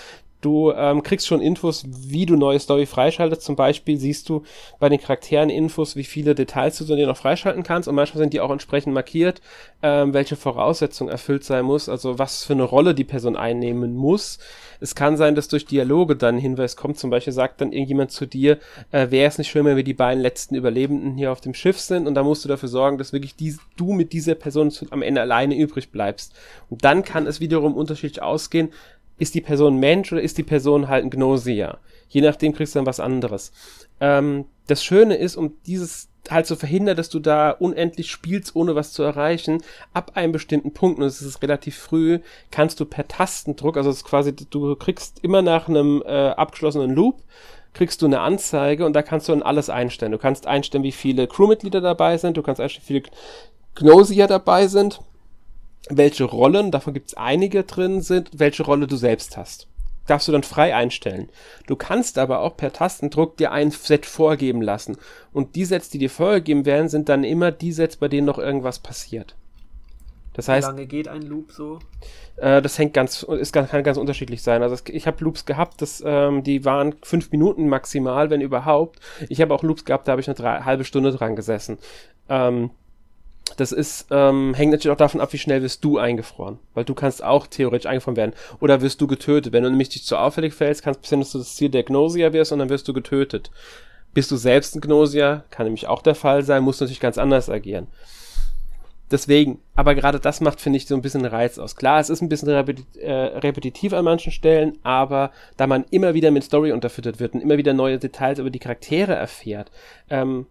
du ähm, kriegst schon Infos, wie du neue Story freischaltest. Zum Beispiel siehst du bei den Charakteren Infos, wie viele Details du so dir noch freischalten kannst. Und manchmal sind die auch entsprechend markiert, ähm, welche Voraussetzung erfüllt sein muss, also was für eine Rolle die Person einnehmen muss. Es kann sein, dass durch Dialoge dann ein Hinweis kommt. Zum Beispiel sagt dann irgendjemand zu dir, äh, wäre es nicht schön, wenn wir die beiden letzten Überlebenden hier auf dem Schiff sind. Und da musst du dafür sorgen, dass wirklich die, du mit dieser Person zu, am Ende alleine übrig bleibst. Und dann kann es wiederum unterschiedlich ausgehen. Ist die Person Mensch oder ist die Person halt ein Gnosia? Je nachdem kriegst du dann was anderes. Ähm, das Schöne ist, um dieses halt zu verhindern, dass du da unendlich spielst, ohne was zu erreichen, ab einem bestimmten Punkt, und es ist relativ früh, kannst du per Tastendruck, also es ist quasi, du kriegst immer nach einem äh, abgeschlossenen Loop, kriegst du eine Anzeige und da kannst du dann alles einstellen. Du kannst einstellen, wie viele Crewmitglieder dabei sind, du kannst einstellen, wie viele Gnosia dabei sind, welche Rollen, davon gibt es einige drin sind, welche Rolle du selbst hast darfst du dann frei einstellen. Du kannst aber auch per Tastendruck dir ein Set vorgeben lassen. Und die Sets, die dir vorgegeben werden, sind dann immer die Sets, bei denen noch irgendwas passiert. Das heißt, Wie lange geht ein Loop so? Äh, das hängt ganz, ist, kann ganz unterschiedlich sein. Also ich habe Loops gehabt, das, ähm, die waren fünf Minuten maximal, wenn überhaupt. Ich habe auch Loops gehabt, da habe ich eine drei, halbe Stunde dran gesessen. Ähm, das ist, ähm, hängt natürlich auch davon ab, wie schnell wirst du eingefroren. Weil du kannst auch theoretisch eingefroren werden. Oder wirst du getötet. Wenn du nämlich dich zu auffällig fällst, kann es passieren, dass du das Ziel der Gnosia wirst und dann wirst du getötet. Bist du selbst ein Gnosia, kann nämlich auch der Fall sein, musst du natürlich ganz anders agieren. Deswegen, aber gerade das macht, finde ich, so ein bisschen Reiz aus. Klar, es ist ein bisschen repeti äh, repetitiv an manchen Stellen, aber da man immer wieder mit Story unterfüttert wird und immer wieder neue Details über die Charaktere erfährt, ähm,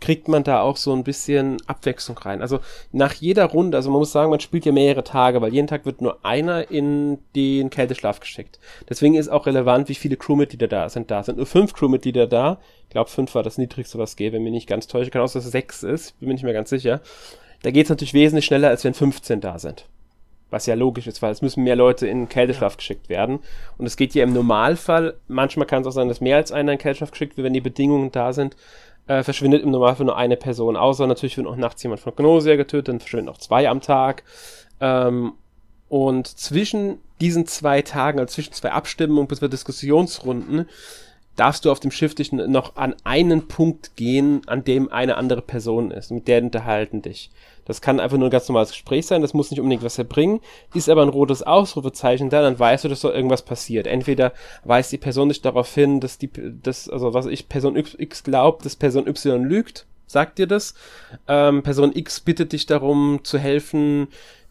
kriegt man da auch so ein bisschen Abwechslung rein. Also nach jeder Runde, also man muss sagen, man spielt ja mehrere Tage, weil jeden Tag wird nur einer in den Kälteschlaf geschickt. Deswegen ist auch relevant, wie viele Crewmitglieder da sind. Da sind nur fünf Crewmitglieder da. Ich glaube, fünf war das niedrigste, was gäbe, wenn mir nicht ganz täusche. Kann auch, dass es sechs ist, bin mir nicht mehr ganz sicher. Da geht es natürlich wesentlich schneller, als wenn 15 da sind. Was ja logisch ist, weil es müssen mehr Leute in Kälteschlaf ja. geschickt werden. Und es geht ja im Normalfall, manchmal kann es auch sein, dass mehr als einer in Kälteschlaf geschickt wird, wenn die Bedingungen da sind äh, verschwindet im Normalfall nur eine Person. Außer natürlich wird auch nachts jemand von Gnosia getötet, dann verschwinden noch zwei am Tag. Ähm, und zwischen diesen zwei Tagen, also zwischen zwei Abstimmungen bis Diskussionsrunden, darfst du auf dem Schiff dich noch an einen Punkt gehen, an dem eine andere Person ist. Mit der unterhalten dich. Das kann einfach nur ein ganz normales Gespräch sein, das muss nicht unbedingt was erbringen. Ist aber ein rotes Ausrufezeichen da, dann weißt du, dass da irgendwas passiert. Entweder weist die Person dich darauf hin, dass die, dass, also was ich, Person X glaubt, dass Person Y lügt, sagt dir das. Ähm, Person X bittet dich darum zu helfen,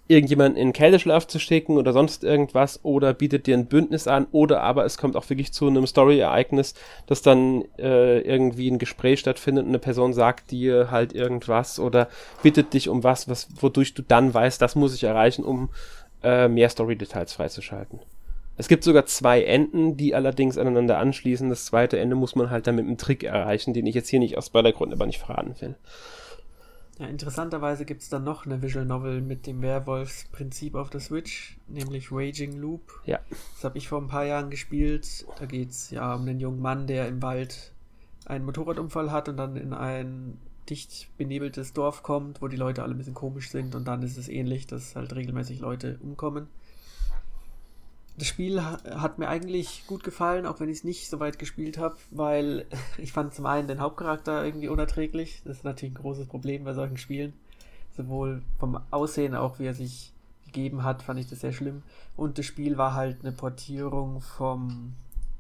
irgendjemanden in Kälteschlaf zu schicken oder sonst irgendwas oder bietet dir ein Bündnis an oder aber es kommt auch wirklich zu einem Story-Ereignis, dass dann äh, irgendwie ein Gespräch stattfindet und eine Person sagt dir halt irgendwas oder bittet dich um was, was wodurch du dann weißt, das muss ich erreichen, um äh, mehr Story-Details freizuschalten. Es gibt sogar zwei Enden, die allerdings aneinander anschließen. Das zweite Ende muss man halt dann mit einem Trick erreichen, den ich jetzt hier nicht aus Spoilergründen aber nicht verraten will. Ja, interessanterweise gibt es dann noch eine Visual Novel mit dem Werwolfsprinzip auf der Switch, nämlich Raging Loop. Ja. Das habe ich vor ein paar Jahren gespielt. Da geht es ja um einen jungen Mann, der im Wald einen Motorradunfall hat und dann in ein dicht benebeltes Dorf kommt, wo die Leute alle ein bisschen komisch sind und dann ist es ähnlich, dass halt regelmäßig Leute umkommen. Das Spiel hat mir eigentlich gut gefallen, auch wenn ich es nicht so weit gespielt habe, weil ich fand zum einen den Hauptcharakter irgendwie unerträglich. Das ist natürlich ein großes Problem bei solchen Spielen. Sowohl vom Aussehen, auch wie er sich gegeben hat, fand ich das sehr schlimm. Und das Spiel war halt eine Portierung vom,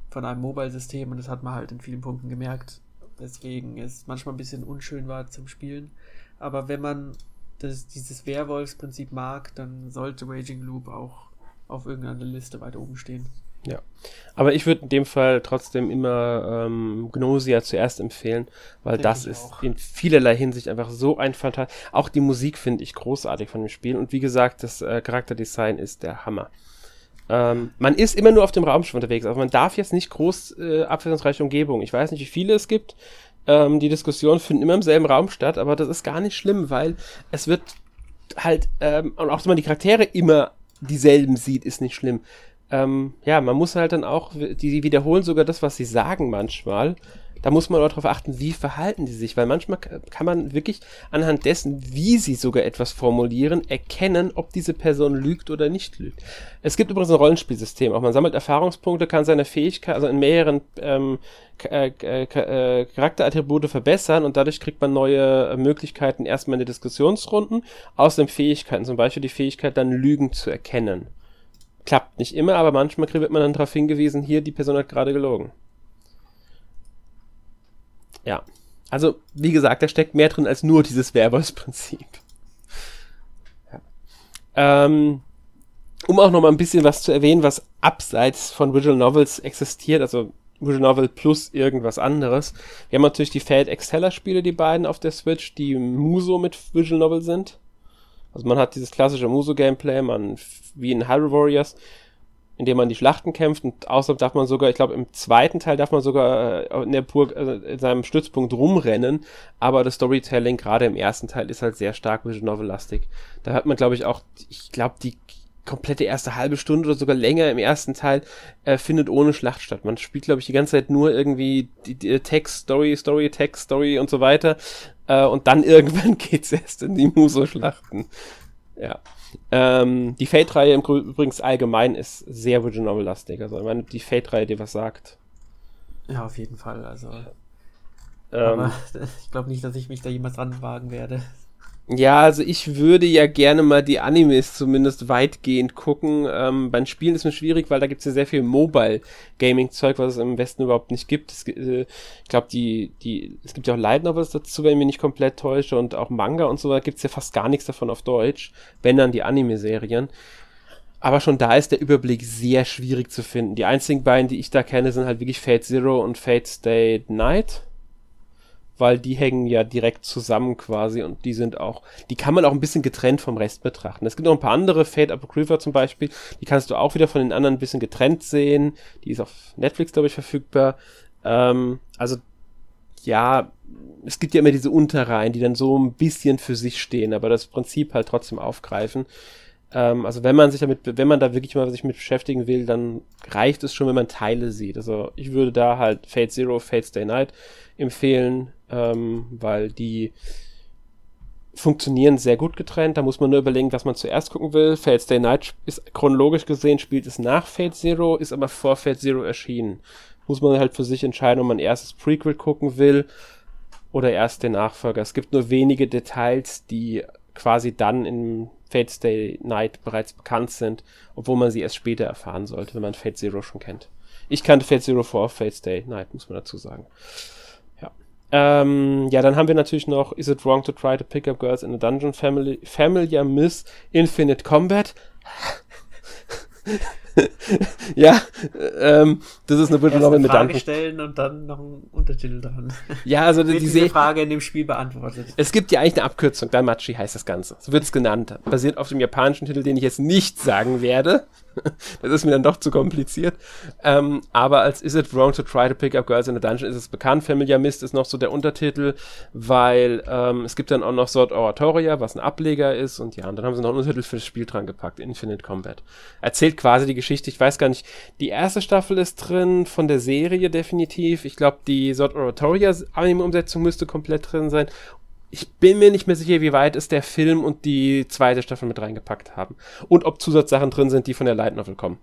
von einem Mobile-System und das hat man halt in vielen Punkten gemerkt weswegen es manchmal ein bisschen unschön war zum Spielen. Aber wenn man das, dieses Werwolfsprinzip mag, dann sollte Raging Loop auch auf irgendeiner Liste weiter oben stehen. Ja. Aber ich würde in dem Fall trotzdem immer ähm, Gnosia zuerst empfehlen, weil Denk das ist auch. in vielerlei Hinsicht einfach so ein fantastisch. Auch die Musik finde ich großartig von dem Spiel. Und wie gesagt, das äh, Charakterdesign ist der Hammer. Ähm, man ist immer nur auf dem Raumschiff unterwegs, also man darf jetzt nicht groß äh, abwechslungsreiche Umgebung. Ich weiß nicht, wie viele es gibt. Ähm, die Diskussionen finden immer im selben Raum statt, aber das ist gar nicht schlimm, weil es wird halt, ähm, und auch wenn man die Charaktere immer dieselben sieht, ist nicht schlimm. Ähm, ja, man muss halt dann auch, die, wiederholen sogar das, was sie sagen manchmal da muss man auch darauf achten, wie verhalten die sich, weil manchmal kann man wirklich anhand dessen, wie sie sogar etwas formulieren, erkennen, ob diese Person lügt oder nicht lügt. Es gibt übrigens ein Rollenspielsystem, auch man sammelt Erfahrungspunkte, kann seine Fähigkeit, also in mehreren ähm, äh, äh, Charakterattribute verbessern und dadurch kriegt man neue Möglichkeiten erstmal in den Diskussionsrunden, außerdem Fähigkeiten, zum Beispiel die Fähigkeit dann Lügen zu erkennen. Klappt nicht immer, aber manchmal wird man dann darauf hingewiesen, hier, die Person hat gerade gelogen. Ja. Also, wie gesagt, da steckt mehr drin als nur dieses Werwolfsprinzip. Ja. Ähm, um auch noch mal ein bisschen was zu erwähnen, was abseits von Visual Novels existiert, also Visual Novel plus irgendwas anderes. Wir haben natürlich die Fate Exteller Spiele, die beiden auf der Switch, die Muso mit Visual Novel sind. Also man hat dieses klassische Muso Gameplay, man wie in Hyrule Warriors, in dem man die Schlachten kämpft und außerdem darf man sogar, ich glaube im zweiten Teil darf man sogar äh, in der Burg, also in seinem Stützpunkt rumrennen, aber das Storytelling gerade im ersten Teil ist halt sehr stark Visual Novel-lastig. Da hat man glaube ich auch, ich glaube die komplette erste halbe Stunde oder sogar länger im ersten Teil äh, findet ohne Schlacht statt. Man spielt glaube ich die ganze Zeit nur irgendwie die, die Text, Story, Story, Text, Story und so weiter äh, und dann irgendwann geht's erst in die Muso-Schlachten. Ja. Ähm, die Fate-Reihe übrigens allgemein ist sehr Visual Novel-lastig. Also, ich meine, die Fate-Reihe dir was sagt. Ja, auf jeden Fall. Also. Ähm, aber ich glaube nicht, dass ich mich da jemals ranwagen werde. Ja, also ich würde ja gerne mal die Animes zumindest weitgehend gucken. Ähm, beim Spielen ist mir schwierig, weil da gibt es ja sehr viel Mobile-Gaming-Zeug, was es im Westen überhaupt nicht gibt. Es, äh, ich glaube, die, die, es gibt ja auch Light Novels dazu, wenn ich mich nicht komplett täusche, und auch Manga und so, da gibt es ja fast gar nichts davon auf Deutsch, wenn dann die Anime-Serien. Aber schon da ist der Überblick sehr schwierig zu finden. Die einzigen beiden, die ich da kenne, sind halt wirklich Fate Zero und Fate Stay Night weil die hängen ja direkt zusammen quasi und die sind auch, die kann man auch ein bisschen getrennt vom Rest betrachten. Es gibt noch ein paar andere, Fate Apocrypha zum Beispiel, die kannst du auch wieder von den anderen ein bisschen getrennt sehen. Die ist auf Netflix, glaube ich, verfügbar. Ähm, also, ja, es gibt ja immer diese Unterreihen, die dann so ein bisschen für sich stehen, aber das Prinzip halt trotzdem aufgreifen. Ähm, also wenn man sich damit, wenn man da wirklich mal sich mit beschäftigen will, dann reicht es schon, wenn man Teile sieht. Also ich würde da halt Fate Zero, Fate Stay Night empfehlen ähm, weil die funktionieren sehr gut getrennt. Da muss man nur überlegen, was man zuerst gucken will. Fate Stay Night ist chronologisch gesehen, spielt es nach Fate Zero, ist aber vor Fate Zero erschienen. Muss man halt für sich entscheiden, ob man erst das Prequel gucken will oder erst den Nachfolger. Es gibt nur wenige Details, die quasi dann in Fate Stay Night bereits bekannt sind, obwohl man sie erst später erfahren sollte, wenn man Fate Zero schon kennt. Ich kannte Fate Zero vor Fate Stay Night, muss man dazu sagen. Ähm, ja, dann haben wir natürlich noch Is it wrong to try to pick up girls in a dungeon family, Familiar Miss Infinite Combat? ja, ähm, das ist eine Visual Novel mit Frage stellen und dann noch ein Untertitel dran. Ja, also die, diese Frage in dem Spiel beantwortet. Es gibt ja eigentlich eine Abkürzung, Daimachi heißt das Ganze. So wird es genannt. Basiert auf dem japanischen Titel, den ich jetzt nicht sagen werde. das ist mir dann doch zu kompliziert. Ähm, aber als Is it wrong to try to pick up girls in a dungeon ist es bekannt. Familiar Mist ist noch so der Untertitel, weil ähm, es gibt dann auch noch Sword Oratoria, was ein Ableger ist. Und ja, und dann haben sie noch einen Untertitel für das Spiel dran gepackt, Infinite Combat. Erzählt quasi die Geschichte, ich weiß gar nicht, die erste Staffel ist drin, von der Serie definitiv. Ich glaube, die Sword Oratoria Anime-Umsetzung müsste komplett drin sein ich bin mir nicht mehr sicher, wie weit es der Film und die zweite Staffel mit reingepackt haben. Und ob Zusatzsachen drin sind, die von der Light Novel kommen.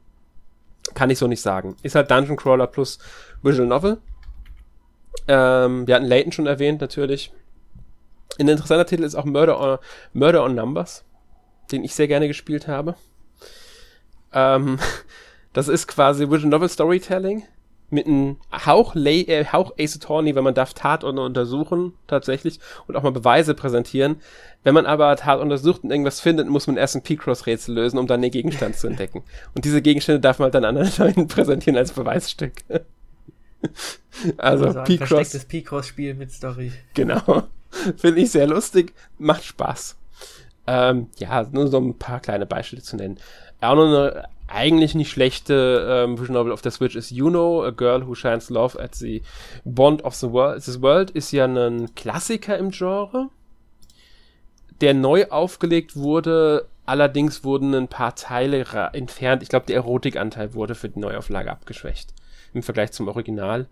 Kann ich so nicht sagen. Ist halt Dungeon Crawler plus Visual Novel. Ähm, wir hatten Layton schon erwähnt, natürlich. Ein interessanter Titel ist auch Murder on, Murder on Numbers, den ich sehr gerne gespielt habe. Ähm, das ist quasi Visual Novel Storytelling mit einem Hauch, Lay, äh, Hauch Ace Attorney, wenn man darf Tatorte untersuchen, tatsächlich, und auch mal Beweise präsentieren. Wenn man aber Tat untersucht und irgendwas findet, muss man erst ein P-Cross-Rätsel lösen, um dann den Gegenstand zu entdecken. Und diese Gegenstände darf man halt dann anderen Leuten präsentieren als Beweisstück. also, also P-Cross. Verstecktes P-Cross-Spiel mit Story. Genau. Finde ich sehr lustig. Macht Spaß. Ähm, ja, nur so ein paar kleine Beispiele zu nennen. Auch noch eine eigentlich nicht schlechte ähm, Vision Novel auf der Switch ist You Know, A Girl Who Shines Love at the Bond of the World. This World ist ja ein Klassiker im Genre, der neu aufgelegt wurde. Allerdings wurden ein paar Teile entfernt. Ich glaube, der Erotikanteil wurde für die Neuauflage abgeschwächt im Vergleich zum Original.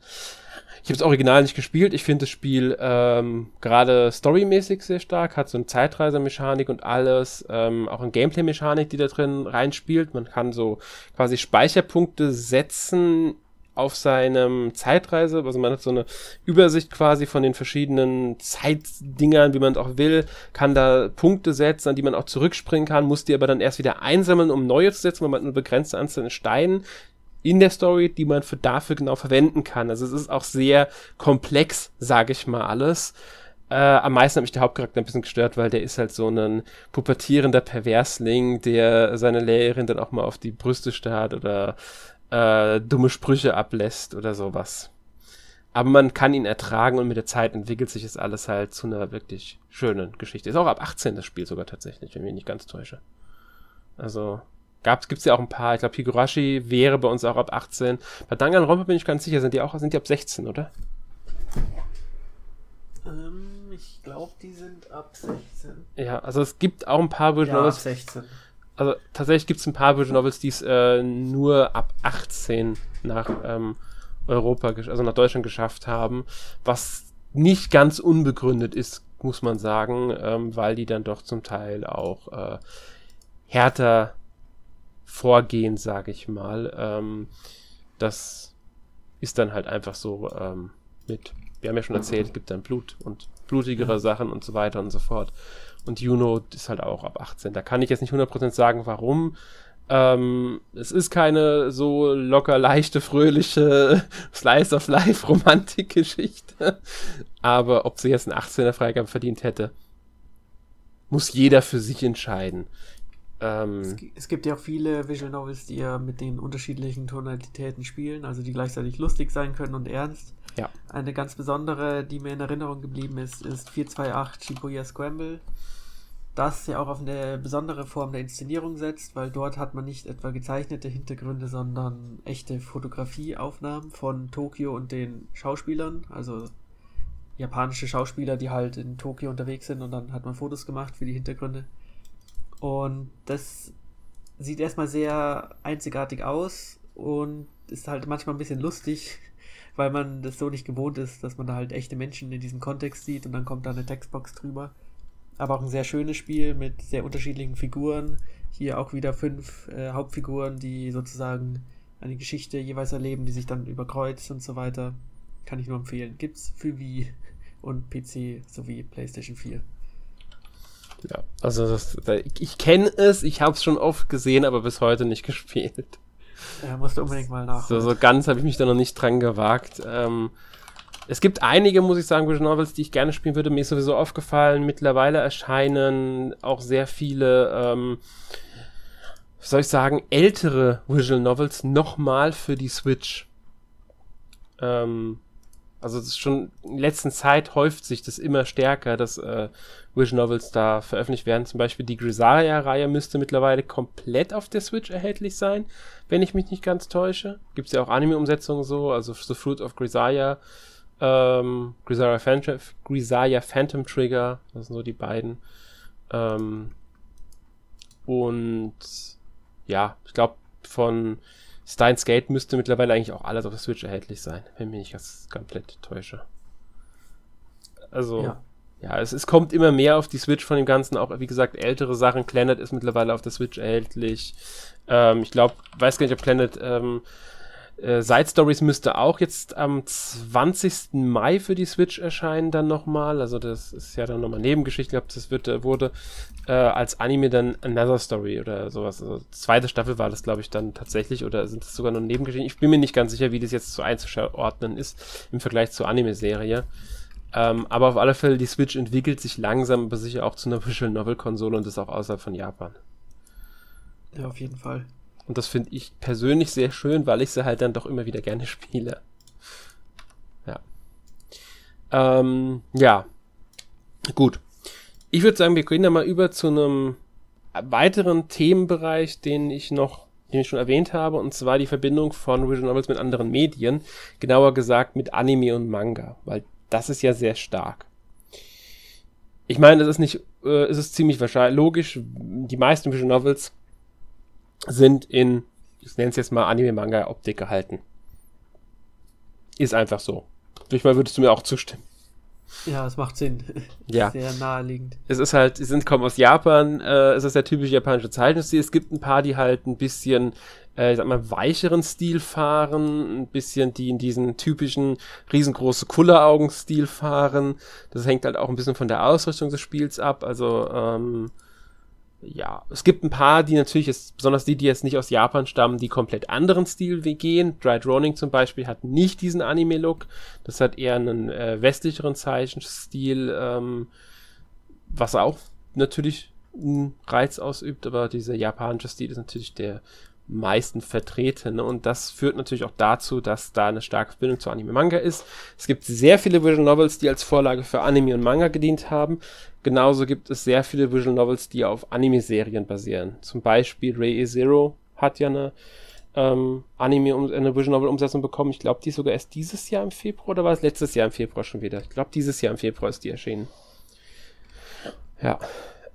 Ich habe das Original nicht gespielt. Ich finde das Spiel ähm, gerade storymäßig sehr stark, hat so eine Zeitreisemechanik und alles, ähm, auch eine Gameplay-Mechanik, die da drin reinspielt. Man kann so quasi Speicherpunkte setzen auf seinem Zeitreise, also man hat so eine Übersicht quasi von den verschiedenen Zeitdingern, wie man es auch will, kann da Punkte setzen, an die man auch zurückspringen kann, muss die aber dann erst wieder einsammeln, um neue zu setzen, weil man eine begrenzte Anzahl an Steinen in der Story, die man für dafür genau verwenden kann. Also es ist auch sehr komplex, sage ich mal alles. Äh, am meisten hat mich der Hauptcharakter ein bisschen gestört, weil der ist halt so ein pubertierender Perversling, der seine Lehrerin dann auch mal auf die Brüste starrt oder äh, dumme Sprüche ablässt oder sowas. Aber man kann ihn ertragen und mit der Zeit entwickelt sich es alles halt zu einer wirklich schönen Geschichte. Ist auch ab 18 das Spiel sogar tatsächlich, wenn ich mich nicht ganz täusche. Also gab's, gibt's ja auch ein paar. Ich glaube, Higurashi wäre bei uns auch ab 18. Bei Danganronpa bin ich ganz sicher, sind die auch, sind die ab 16, oder? Ähm, ich glaube, die sind ab 16. Ja, also es gibt auch ein paar Visual ja, Novels. Ab 16. Also tatsächlich gibt es ein paar Visual Novels, die es äh, nur ab 18 nach ähm, Europa, also nach Deutschland geschafft haben, was nicht ganz unbegründet ist, muss man sagen, ähm, weil die dann doch zum Teil auch äh, härter Vorgehen, sage ich mal. Ähm, das ist dann halt einfach so ähm, mit, wir haben ja schon erzählt, es gibt dann Blut und blutigere Sachen und so weiter und so fort. Und Juno ist halt auch ab 18. Da kann ich jetzt nicht 100% sagen, warum. Ähm, es ist keine so locker, leichte, fröhliche Slice of Life Romantik-Geschichte. Aber ob sie jetzt eine 18er Freigabe verdient hätte, muss jeder für sich entscheiden. Ähm, es, gibt ja auch viele Visual Novels, die ja mit den unterschiedlichen Tonalitäten spielen, also die gleichzeitig lustig sein können und ernst. Ja. Eine ganz besondere, die mir in Erinnerung geblieben ist, ist 428 Shibuya Scramble. Das ja auch auf eine besondere Form der Inszenierung setzt, weil dort hat man nicht etwa gezeichnete Hintergründe, sondern echte Fotografieaufnahmen von Tokio und den Schauspielern, also japanische Schauspieler, die halt in Tokio unterwegs sind und dann hat man Fotos gemacht für die Hintergründe. Und das sieht erstmal sehr einzigartig aus und ist halt manchmal ein bisschen lustig, weil man das so nicht gewohnt ist, dass man da halt echte Menschen in diesem Kontext sieht und dann kommt da eine Textbox drüber. Aber auch ein sehr schönes Spiel mit sehr unterschiedlichen Figuren. Hier auch wieder fünf äh, Hauptfiguren, die sozusagen eine Geschichte jeweils erleben, die sich dann überkreuzt und so weiter. Kann ich nur empfehlen. Gibt's für Wii und PC sowie PlayStation 4. Ja, also das, ich kenne es, ich habe es schon oft gesehen, aber bis heute nicht gespielt. Ja, musst du unbedingt mal nach. So, so ganz habe ich mich da noch nicht dran gewagt. Ähm, es gibt einige, muss ich sagen, Visual Novels, die ich gerne spielen würde. Mir ist sowieso aufgefallen, mittlerweile erscheinen auch sehr viele, ähm, soll ich sagen, ältere Visual Novels nochmal für die Switch. Ähm, also schon in letzter Zeit häuft sich das immer stärker, dass äh, Wish Novels da veröffentlicht werden. Zum Beispiel die Grisaria-Reihe müsste mittlerweile komplett auf der Switch erhältlich sein, wenn ich mich nicht ganz täusche. Gibt es ja auch Anime-Umsetzungen so, also The Fruit of Grisaria, ähm, Grisaria, Phantom, Grisaria Phantom Trigger, das sind so die beiden. Ähm, und ja, ich glaube von Steins Gate müsste mittlerweile eigentlich auch alles auf der Switch erhältlich sein, wenn mich ganz komplett täusche. Also, ja. ja, es, es kommt immer mehr auf die Switch von dem Ganzen, auch wie gesagt, ältere Sachen. Planet ist mittlerweile auf der Switch erhältlich. Ähm, ich glaube, weiß gar nicht, ob Planet ähm, äh, Side Stories müsste auch jetzt am 20. Mai für die Switch erscheinen dann nochmal. Also das ist ja dann nochmal Nebengeschichte. Ich glaube, das wird, äh, wurde äh, als Anime dann Another Story oder sowas. Also zweite Staffel war das, glaube ich, dann tatsächlich. Oder sind das sogar nur Nebengeschichten? Ich bin mir nicht ganz sicher, wie das jetzt so einzuordnen ist im Vergleich zur Anime-Serie. Ähm, aber auf alle Fälle, die Switch entwickelt sich langsam, aber sicher auch zu einer Visual Novel-Konsole und ist auch außerhalb von Japan. Ja, auf jeden Fall. Und das finde ich persönlich sehr schön, weil ich sie halt dann doch immer wieder gerne spiele. Ja. Ähm, ja. Gut. Ich würde sagen, wir gehen da mal über zu einem weiteren Themenbereich, den ich noch, den ich schon erwähnt habe, und zwar die Verbindung von Visual Novels mit anderen Medien, genauer gesagt mit Anime und Manga, weil das ist ja sehr stark. Ich meine, es ist nicht, äh, es ist ziemlich wahrscheinlich logisch, die meisten Visual Novels sind in, ich nenne es jetzt mal Anime-Manga-Optik gehalten. Ist einfach so. Ich mal, würdest du mir auch zustimmen? Ja, es macht Sinn. Ja. Sehr naheliegend. Es ist halt, sie sind, kommen aus Japan, äh, es ist der typische japanische Zeichenstil. Es gibt ein paar, die halt ein bisschen, äh, ich sag mal, weicheren Stil fahren, ein bisschen die in diesen typischen riesengroße Kulleraugen-Stil fahren. Das hängt halt auch ein bisschen von der Ausrichtung des Spiels ab. Also, ähm, ja, es gibt ein paar, die natürlich, jetzt, besonders die, die jetzt nicht aus Japan stammen, die komplett anderen Stil gehen. Dry Droning zum Beispiel hat nicht diesen Anime-Look. Das hat eher einen äh, westlicheren Zeichenstil, ähm, was auch natürlich einen Reiz ausübt, aber dieser japanische Stil ist natürlich der meisten vertreten. Ne? Und das führt natürlich auch dazu, dass da eine starke Verbindung zu Anime-Manga ist. Es gibt sehr viele Visual Novels, die als Vorlage für Anime und Manga gedient haben. Genauso gibt es sehr viele Visual Novels, die auf Anime-Serien basieren. Zum Beispiel Ray Zero hat ja eine ähm, Anime, eine Visual Novel Umsetzung bekommen. Ich glaube, die ist sogar erst dieses Jahr im Februar oder war es letztes Jahr im Februar schon wieder? Ich glaube, dieses Jahr im Februar ist die erschienen. Ja.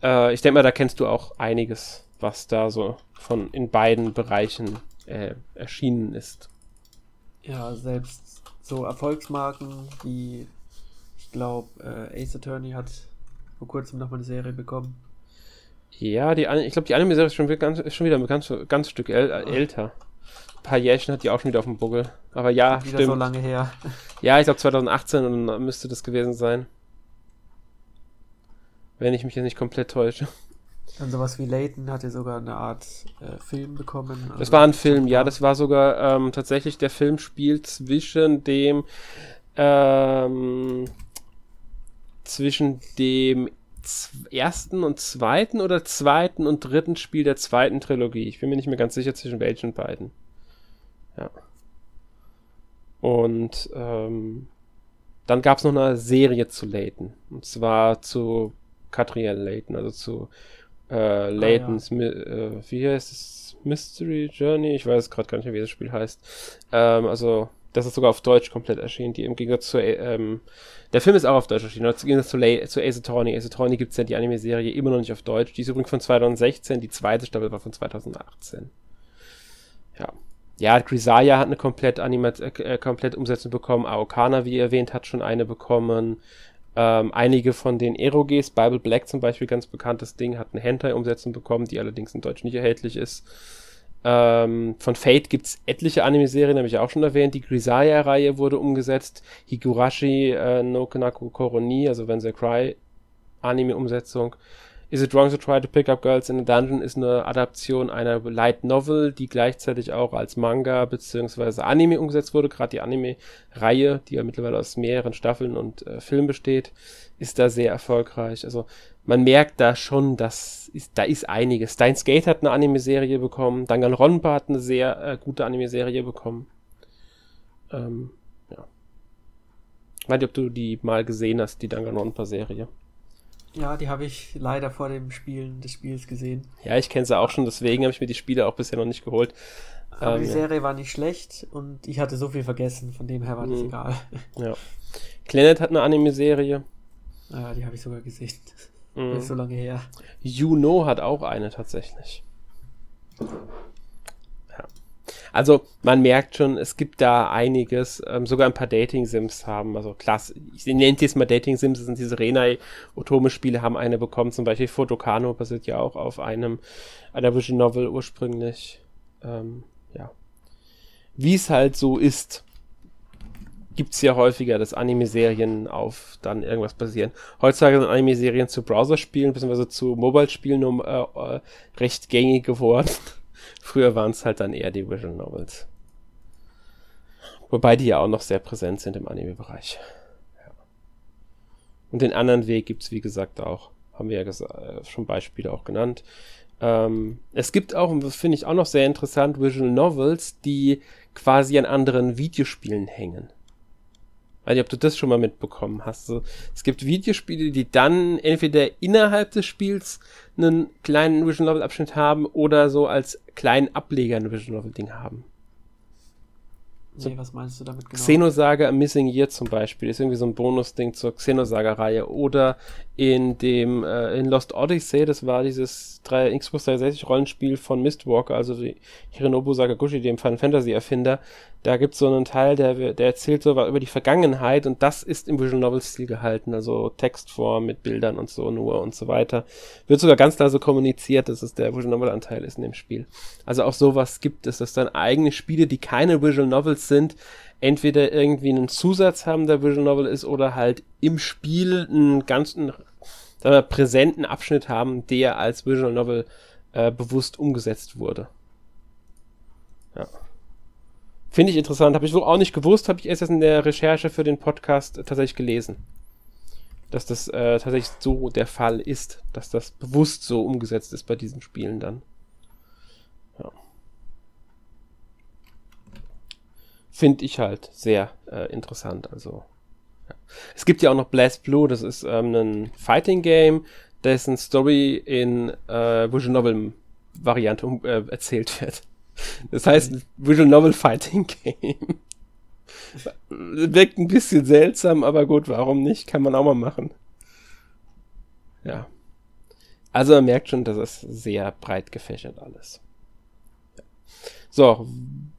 Äh, ich denke mal, da kennst du auch einiges, was da so von in beiden Bereichen äh, erschienen ist. Ja, selbst so Erfolgsmarken wie, ich glaube, äh, Ace Attorney hat vor kurzem nochmal eine Serie bekommen. Ja, die, ich glaube, die Anime-Serie ist schon, ganz, ist schon wieder ein ganz, ganz Stück äl äh, älter. Ein paar Jährchen hat die auch schon wieder auf dem Buckel. Aber ja, wieder stimmt. so lange her. Ja, ich glaube 2018 müsste das gewesen sein. Wenn ich mich jetzt nicht komplett täusche. Dann sowas wie Layton hatte sogar eine Art äh, Film bekommen. Also das war ein Film, ja, das war sogar ähm, tatsächlich, der Film spielt zwischen dem ähm, zwischen dem ersten und zweiten oder zweiten und dritten Spiel der zweiten Trilogie. Ich bin mir nicht mehr ganz sicher zwischen welchen beiden. Ja. Und ähm, dann gab es noch eine Serie zu Layton. Und zwar zu Catriel Layton, also zu äh, Laytons, ah, ja. äh, wie heißt es? Mystery Journey? Ich weiß gerade gar nicht mehr, wie das Spiel heißt. Ähm, also, das ist sogar auf Deutsch komplett erschienen, die im Gegensatz zu, ähm, der Film ist auch auf Deutsch erschienen, im Gegensatz zu, Lay, zu Ace Attorney. Ace Attorney gibt es ja die Anime-Serie immer noch nicht auf Deutsch. Die ist übrigens von 2016, die zweite Staffel war von 2018. Ja. Ja, Grisaya hat eine komplett, Animat äh, äh, komplett Umsetzung bekommen. Aokana, wie erwähnt, hat schon eine bekommen. Ähm, einige von den Eroges, Bible Black zum Beispiel, ganz bekanntes Ding, hat eine Hentai-Umsetzung bekommen, die allerdings in Deutsch nicht erhältlich ist. Ähm, von Fate gibt es etliche Anime-Serien, habe ich auch schon erwähnt. Die Grisaya-Reihe wurde umgesetzt. Higurashi äh, no Kanaku Koroni, also When They Cry Anime-Umsetzung. Is It Wrong to Try to Pick Up Girls in a Dungeon ist eine Adaption einer Light Novel, die gleichzeitig auch als Manga bzw. Anime umgesetzt wurde. Gerade die Anime-Reihe, die ja mittlerweile aus mehreren Staffeln und äh, Filmen besteht, ist da sehr erfolgreich. Also man merkt da schon, dass ist, da ist einiges. Steins Gate hat eine Anime-Serie bekommen, Danganronpa hat eine sehr äh, gute Anime-Serie bekommen. Ähm, ja. Ich weiß nicht, ob du die mal gesehen hast, die Danganronpa-Serie. Ja, die habe ich leider vor dem Spielen des Spiels gesehen. Ja, ich kenne sie auch schon, deswegen habe ich mir die Spiele auch bisher noch nicht geholt. Aber ähm, die Serie ja. war nicht schlecht und ich hatte so viel vergessen, von dem her war das mhm. egal. Ja. Planet hat eine Anime-Serie. Ja, die habe ich sogar gesehen. Mhm. Ist so lange her. Juno hat auch eine tatsächlich. Also man merkt schon, es gibt da einiges, ähm, sogar ein paar Dating-Sims haben, also klasse, ich nenne jetzt mal Dating-Sims, das sind diese Renai Otome-Spiele, haben eine bekommen, zum Beispiel Fotokano basiert ja auch auf einem, einer Vision Novel ursprünglich, ähm, ja. Wie es halt so ist, gibt es ja häufiger, dass Anime-Serien auf dann irgendwas basieren. Heutzutage sind Anime-Serien zu Browserspielen bzw. zu Mobile-Spielen um, äh, äh, recht gängig geworden. Früher waren es halt dann eher die Visual Novels. Wobei die ja auch noch sehr präsent sind im Anime-Bereich. Ja. Und den anderen Weg gibt es, wie gesagt, auch. Haben wir ja äh, schon Beispiele auch genannt. Ähm, es gibt auch, und das finde ich auch noch sehr interessant, Visual Novels, die quasi an anderen Videospielen hängen. Weiß nicht, ob du das schon mal mitbekommen hast. So, es gibt Videospiele, die dann entweder innerhalb des Spiels einen kleinen Visual Novel Abschnitt haben oder so als kleinen Ableger ein Visual Novel Ding haben. So, nee, was meinst du damit genau? Xenosaga Missing Year zum Beispiel ist irgendwie so ein Bonus-Ding zur Xenosaga-Reihe. Oder in dem, äh, in Lost Odyssey, das war dieses 3, Xbox 360 Rollenspiel von Mistwalker, also die Hironobu Sakaguchi, dem Final Fantasy Erfinder, da gibt es so einen Teil, der, der erzählt so über die Vergangenheit und das ist im Visual Novel Stil gehalten, also Textform mit Bildern und so nur und so weiter. Wird sogar ganz klar so kommuniziert, dass es der Visual Novel Anteil ist in dem Spiel. Also auch sowas gibt es, dass dann eigene Spiele, die keine Visual Novels sind, entweder irgendwie einen Zusatz haben, der Visual Novel ist, oder halt im Spiel einen ganzen sagen wir, präsenten Abschnitt haben, der als Visual Novel äh, bewusst umgesetzt wurde. Ja. Finde ich interessant. Habe ich so auch nicht gewusst, habe ich erst in der Recherche für den Podcast tatsächlich gelesen. Dass das äh, tatsächlich so der Fall ist, dass das bewusst so umgesetzt ist bei diesen Spielen dann. Ja. Finde ich halt sehr äh, interessant. Also. Ja. Es gibt ja auch noch Blast Blue, das ist ähm, ein Fighting Game, dessen Story in äh, Visual Novel Variante äh, erzählt wird. Das heißt Visual Novel Fighting Game. Wirkt ein bisschen seltsam, aber gut, warum nicht? Kann man auch mal machen. Ja. Also man merkt schon, dass es sehr breit gefächert alles. So,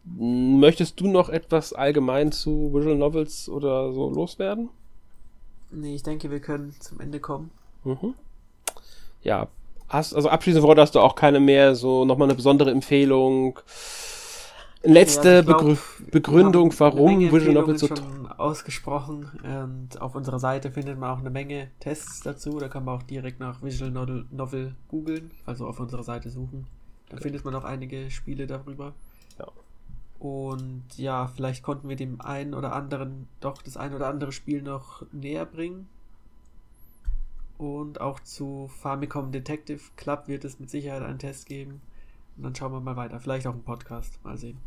möchtest du noch etwas allgemein zu Visual Novels oder so loswerden? Nee, ich denke, wir können zum Ende kommen. Mhm. Ja, hast, also abschließend Worte hast du auch keine mehr, so nochmal eine besondere Empfehlung. Letzte ja, glaub, Begrü Begründung, warum Visual Novel so schon ausgesprochen und auf unserer Seite findet man auch eine Menge Tests dazu. Da kann man auch direkt nach Visual Novel, Novel googeln, also auf unserer Seite suchen. Da okay. findet man auch einige Spiele darüber. Ja. Und ja, vielleicht konnten wir dem einen oder anderen doch das ein oder andere Spiel noch näher bringen. Und auch zu Famicom Detective Club wird es mit Sicherheit einen Test geben. Und dann schauen wir mal weiter. Vielleicht auch einen Podcast. Mal sehen.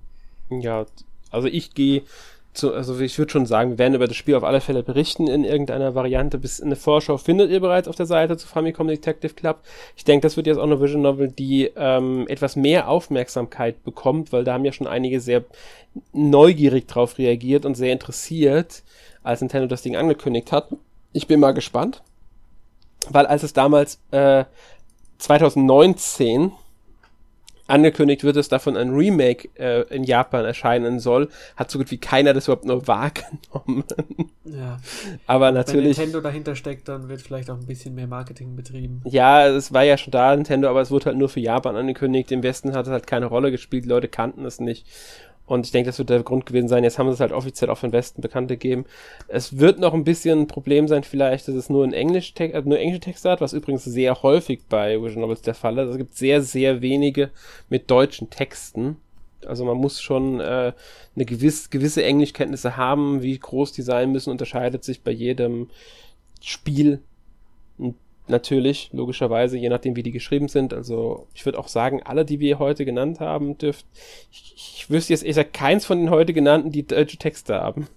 Ja, also ich gehe zu, also ich würde schon sagen, wir werden über das Spiel auf alle Fälle berichten in irgendeiner Variante. Bis eine Vorschau findet ihr bereits auf der Seite zu Famicom Detective Club. Ich denke, das wird jetzt auch eine Vision Novel, die ähm, etwas mehr Aufmerksamkeit bekommt, weil da haben ja schon einige sehr neugierig drauf reagiert und sehr interessiert, als Nintendo das Ding angekündigt hat. Ich bin mal gespannt weil als es damals äh, 2019 angekündigt wird, dass davon ein Remake äh, in Japan erscheinen soll, hat so gut wie keiner das überhaupt nur wahrgenommen. Ja. Aber natürlich. Wenn Nintendo dahinter steckt, dann wird vielleicht auch ein bisschen mehr Marketing betrieben. Ja, es war ja schon da, Nintendo, aber es wurde halt nur für Japan angekündigt. Im Westen hat es halt keine Rolle gespielt, Leute kannten es nicht. Und ich denke, das wird der Grund gewesen sein. Jetzt haben sie es halt offiziell auch für den Westen bekannt gegeben. Es wird noch ein bisschen ein Problem sein, vielleicht, dass es nur in Englisch, äh, nur englische Texte hat, was übrigens sehr häufig bei Vision Novels der Fall ist. Also es gibt sehr, sehr wenige mit deutschen Texten. Also man muss schon äh, eine gewiss, gewisse Englischkenntnisse haben. Wie groß die sein müssen, unterscheidet sich bei jedem Spiel natürlich, logischerweise, je nachdem, wie die geschrieben sind. Also ich würde auch sagen, alle, die wir heute genannt haben, dürft. Ich, ich wüsste jetzt, ich sag keins von den heute genannten, die deutsche Texte haben.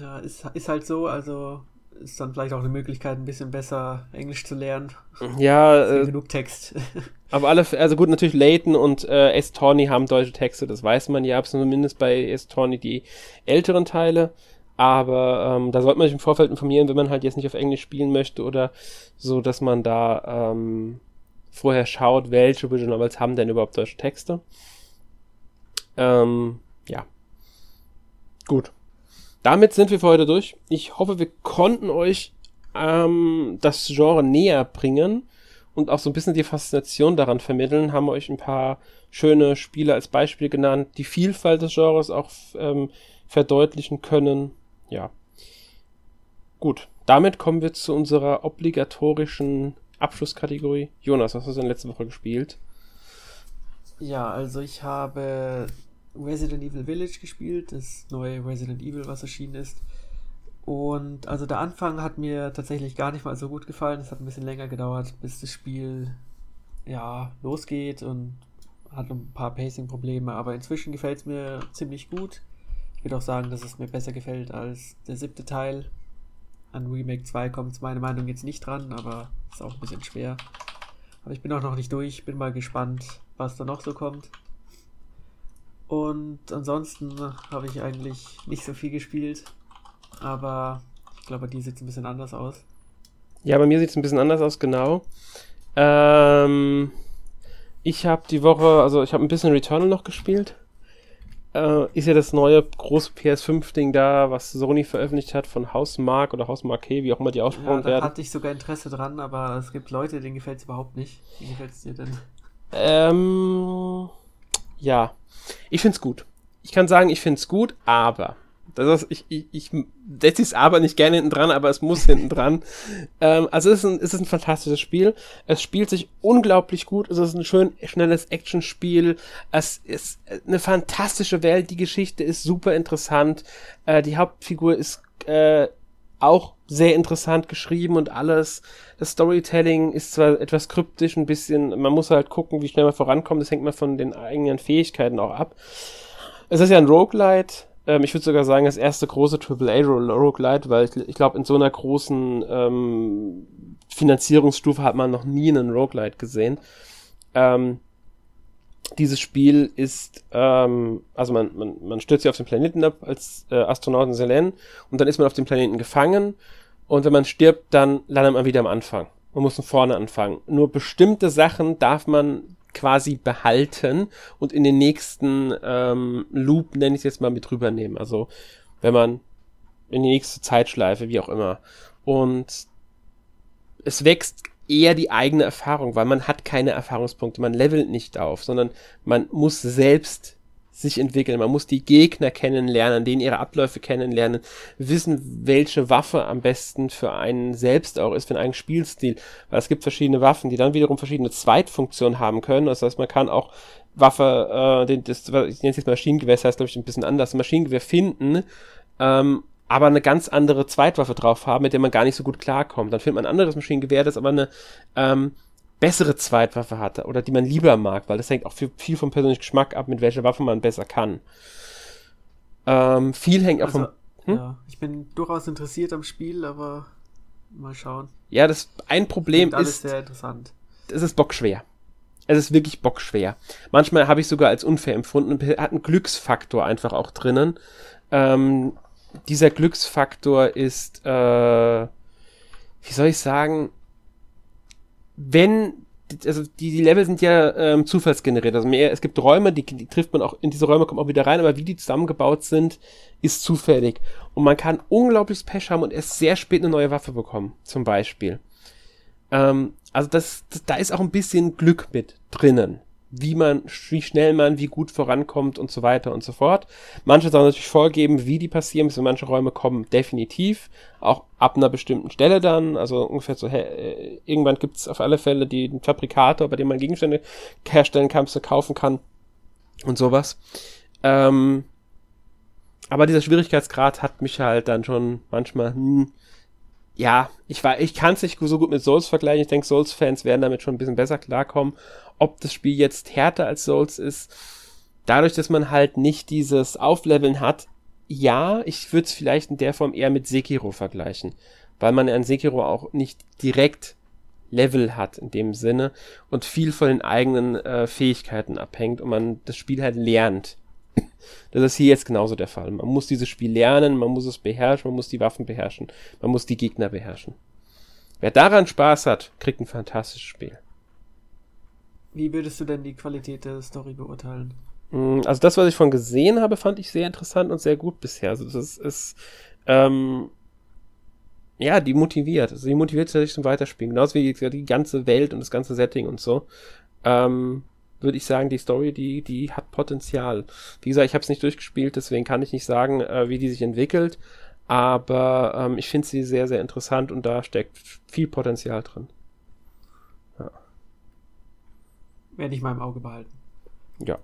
Ja, ist, ist halt so, also ist dann vielleicht auch eine Möglichkeit, ein bisschen besser Englisch zu lernen. Ja, äh, genug Text. aber alle, also gut, natürlich Layton und äh, S. Tawny haben deutsche Texte, das weiß man ja, zumindest bei S. Tawny die älteren Teile. Aber ähm, da sollte man sich im Vorfeld informieren, wenn man halt jetzt nicht auf Englisch spielen möchte oder so, dass man da ähm, vorher schaut, welche Visual Novels haben denn überhaupt deutsche Texte. Ähm, ja. Gut. Damit sind wir für heute durch. Ich hoffe, wir konnten euch ähm, das Genre näher bringen und auch so ein bisschen die Faszination daran vermitteln. Haben euch ein paar schöne Spiele als Beispiel genannt, die Vielfalt des Genres auch ähm, verdeutlichen können. Ja. Gut. Damit kommen wir zu unserer obligatorischen Abschlusskategorie. Jonas, was hast du denn letzte Woche gespielt? Ja, also ich habe Resident Evil Village gespielt, das neue Resident Evil, was erschienen ist. Und also der Anfang hat mir tatsächlich gar nicht mal so gut gefallen. Es hat ein bisschen länger gedauert, bis das Spiel ja losgeht und hat ein paar Pacing-Probleme. Aber inzwischen gefällt es mir ziemlich gut. Ich würde auch sagen, dass es mir besser gefällt als der siebte Teil. An Remake 2 kommt es meiner Meinung jetzt nicht dran, aber ist auch ein bisschen schwer. Aber ich bin auch noch nicht durch, bin mal gespannt, was da noch so kommt. Und ansonsten habe ich eigentlich nicht so viel gespielt. Aber ich glaube, die sieht ein bisschen anders aus. Ja, bei mir sieht es ein bisschen anders aus, genau. Ähm, ich habe die Woche, also ich habe ein bisschen Returnal noch gespielt. Äh, ist ja das neue große PS5-Ding da, was Sony veröffentlicht hat von Hausmark oder Hausmarque, wie auch immer die ausgesprochen ja, da werden. Da hatte ich sogar Interesse dran, aber es gibt Leute, denen gefällt es überhaupt nicht. Wie gefällt es dir denn? Ähm, ja. Ich find's gut. Ich kann sagen, ich find's gut, aber das ist, ich, ich, ich setze es aber nicht gerne hinten dran, aber es muss hinten dran. Ähm, also es ist, ein, es ist ein fantastisches Spiel. Es spielt sich unglaublich gut. Es ist ein schön schnelles Actionspiel. Es ist eine fantastische Welt. Die Geschichte ist super interessant. Äh, die Hauptfigur ist äh, auch sehr interessant geschrieben und alles. Das Storytelling ist zwar etwas kryptisch, ein bisschen, man muss halt gucken, wie schnell man vorankommt. Das hängt mal von den eigenen Fähigkeiten auch ab. Es ist ja ein Roguelite. Ähm, ich würde sogar sagen, das erste große AAA-Roguelite, weil ich, ich glaube, in so einer großen ähm, Finanzierungsstufe hat man noch nie einen Roguelite gesehen. Ähm, dieses Spiel ist, ähm, also man, man, man stürzt sich auf den Planeten ab als äh, Astronaut in Selen und dann ist man auf dem Planeten gefangen und wenn man stirbt, dann landet man wieder am Anfang. Man muss von vorne anfangen. Nur bestimmte Sachen darf man quasi behalten und in den nächsten ähm, Loop, nenne ich es jetzt mal, mit rübernehmen. Also wenn man in die nächste Zeitschleife, wie auch immer. Und es wächst eher die eigene Erfahrung, weil man hat keine Erfahrungspunkte, man levelt nicht auf, sondern man muss selbst sich entwickeln. Man muss die Gegner kennenlernen, denen ihre Abläufe kennenlernen, wissen, welche Waffe am besten für einen selbst auch ist, für einen Spielstil. Weil es gibt verschiedene Waffen, die dann wiederum verschiedene Zweitfunktionen haben können. Das heißt, man kann auch Waffe, äh, den, das, ich nenne es jetzt Maschinengewehr, das heißt, glaube ich, ein bisschen anders, Maschinengewehr finden, ähm, aber eine ganz andere Zweitwaffe drauf haben, mit der man gar nicht so gut klarkommt. Dann findet man ein anderes Maschinengewehr, das aber eine ähm, bessere Zweitwaffe hatte oder die man lieber mag, weil das hängt auch viel vom persönlichen Geschmack ab, mit welcher Waffe man besser kann. Ähm, viel hängt also, auch vom. Hm? Ja, ich bin durchaus interessiert am Spiel, aber mal schauen. Ja, das ein Problem ist. Alles sehr interessant. Es ist bockschwer. Es ist wirklich bockschwer. Manchmal habe ich sogar als unfair empfunden und hat einen Glücksfaktor einfach auch drinnen. Ähm, dieser Glücksfaktor ist, äh, wie soll ich sagen, wenn, also die, die Level sind ja ähm, zufallsgeneriert. Also mehr, es gibt Räume, die, die trifft man auch, in diese Räume kommt man auch wieder rein, aber wie die zusammengebaut sind, ist zufällig. Und man kann unglaubliches Pech haben und erst sehr spät eine neue Waffe bekommen, zum Beispiel. Ähm, also das, das, da ist auch ein bisschen Glück mit drinnen wie man, wie schnell man, wie gut vorankommt und so weiter und so fort. Manche sollen natürlich vorgeben, wie die passieren, in manche Räume kommen, definitiv. Auch ab einer bestimmten Stelle dann, also ungefähr so, hey, irgendwann gibt's auf alle Fälle die, den Fabrikator, bei dem man Gegenstände herstellen kann, kaufen kann und sowas. Ähm, aber dieser Schwierigkeitsgrad hat mich halt dann schon manchmal, hm, ja, ich war, ich kann es nicht so gut mit Souls vergleichen. Ich denke, Souls-Fans werden damit schon ein bisschen besser klarkommen ob das Spiel jetzt härter als Souls ist. Dadurch, dass man halt nicht dieses Aufleveln hat, ja, ich würde es vielleicht in der Form eher mit Sekiro vergleichen, weil man an Sekiro auch nicht direkt Level hat in dem Sinne und viel von den eigenen äh, Fähigkeiten abhängt und man das Spiel halt lernt. Das ist hier jetzt genauso der Fall. Man muss dieses Spiel lernen, man muss es beherrschen, man muss die Waffen beherrschen, man muss die Gegner beherrschen. Wer daran Spaß hat, kriegt ein fantastisches Spiel. Wie würdest du denn die Qualität der Story beurteilen? Mm, also das, was ich von gesehen habe, fand ich sehr interessant und sehr gut bisher. Also das ist, ähm, ja, die motiviert. Also die motiviert sich zum Weiterspielen. Genauso wie die ganze Welt und das ganze Setting und so. Ähm, würde ich sagen, die Story, die, die hat Potenzial. Wie gesagt, ich habe es nicht durchgespielt, deswegen kann ich nicht sagen, äh, wie die sich entwickelt. Aber ähm, ich finde sie sehr, sehr interessant und da steckt viel Potenzial drin. Ja. Werde ich mal im Auge behalten. Ja.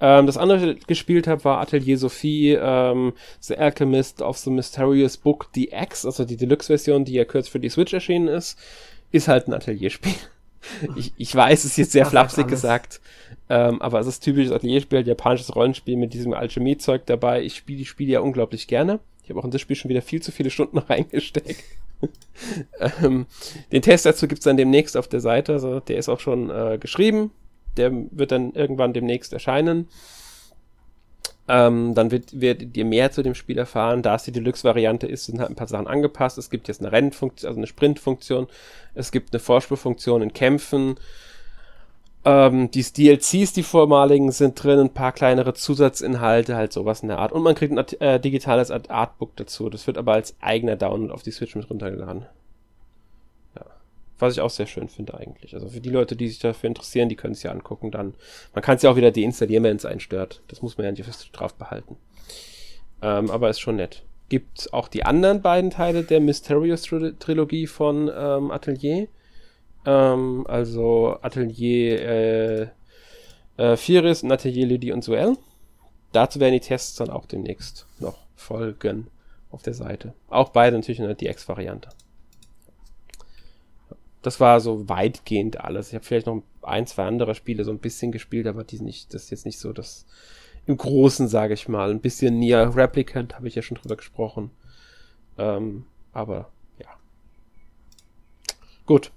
Ähm, das andere, was ich gespielt habe, war Atelier Sophie, ähm, The Alchemist of the Mysterious Book DX, also die Deluxe-Version, die ja kürzlich für die Switch erschienen ist, ist halt ein Atelierspiel. ich, ich weiß, es ist jetzt sehr flapsig gesagt, ähm, aber es ist typisches Atelierspiel, japanisches Rollenspiel mit diesem Alchemie-Zeug dabei. Ich spiele die Spiele ja unglaublich gerne. Ich habe auch in das Spiel schon wieder viel zu viele Stunden reingesteckt. ähm, den Test dazu gibt es dann demnächst auf der Seite. Also der ist auch schon äh, geschrieben. Der wird dann irgendwann demnächst erscheinen. Ähm, dann wird, werdet ihr mehr zu dem Spiel erfahren. Da es die Deluxe-Variante ist, sind halt ein paar Sachen angepasst. Es gibt jetzt eine Rennfunktion, also eine Sprintfunktion. Es gibt eine Vorspulfunktion in Kämpfen. Ähm, die DLCs, die vormaligen, sind drin, ein paar kleinere Zusatzinhalte, halt sowas in der Art. Und man kriegt ein äh, digitales Artbook dazu. Das wird aber als eigener Download auf die Switch mit runtergeladen. Ja. Was ich auch sehr schön finde eigentlich. Also für die Leute, die sich dafür interessieren, die können es ja angucken dann. Man kann es ja auch wieder deinstallieren, wenn es einen stört. Das muss man ja nicht drauf behalten. Ähm, aber ist schon nett. Gibt auch die anderen beiden Teile der Mysterious Trilogie von ähm, Atelier ähm, also Atelier äh, äh, Firis und Atelier Lydie und Suel. Dazu werden die Tests dann auch demnächst noch folgen auf der Seite. Auch beide natürlich in der DX-Variante. Das war so weitgehend alles. Ich habe vielleicht noch ein, zwei andere Spiele so ein bisschen gespielt, aber die nicht, das ist jetzt nicht so das im Großen, sage ich mal. Ein bisschen Nier Replicant habe ich ja schon drüber gesprochen. Ähm, aber ja. Gut,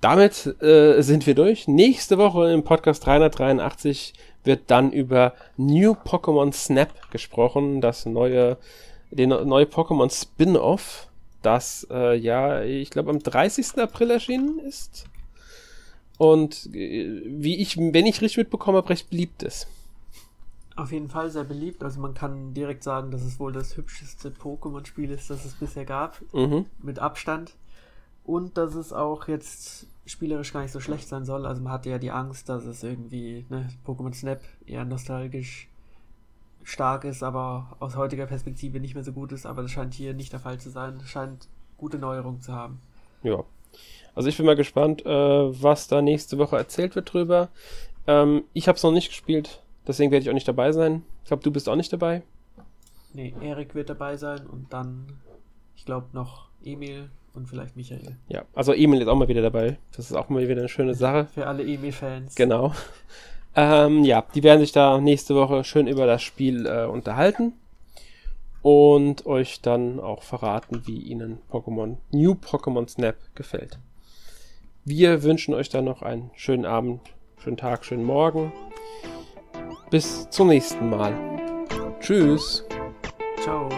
damit äh, sind wir durch. Nächste Woche im Podcast 383 wird dann über New Pokémon Snap gesprochen, das neue, den neue Pokémon Spin-off, das äh, ja, ich glaube am 30. April erschienen ist. Und äh, wie ich, wenn ich richtig mitbekomme habe, recht beliebt ist. Auf jeden Fall sehr beliebt. Also man kann direkt sagen, dass es wohl das hübscheste Pokémon-Spiel ist, das es bisher gab. Mhm. Mit Abstand. Und dass es auch jetzt spielerisch gar nicht so schlecht sein soll. Also man hatte ja die Angst, dass es irgendwie, ne, Pokémon Snap eher nostalgisch stark ist, aber aus heutiger Perspektive nicht mehr so gut ist. Aber das scheint hier nicht der Fall zu sein. Scheint gute Neuerungen zu haben. Ja. Also ich bin mal gespannt, äh, was da nächste Woche erzählt wird drüber. Ähm, ich habe es noch nicht gespielt, deswegen werde ich auch nicht dabei sein. Ich glaube, du bist auch nicht dabei. Nee, Erik wird dabei sein und dann, ich glaube, noch Emil und vielleicht Michael. Ja, also Emil ist auch mal wieder dabei. Das ist auch mal wieder eine schöne Sache. Für alle Emil-Fans. Genau. Ähm, ja, die werden sich da nächste Woche schön über das Spiel äh, unterhalten und euch dann auch verraten, wie ihnen Pokémon New Pokémon Snap gefällt. Wir wünschen euch dann noch einen schönen Abend, schönen Tag, schönen Morgen. Bis zum nächsten Mal. Tschüss. Ciao.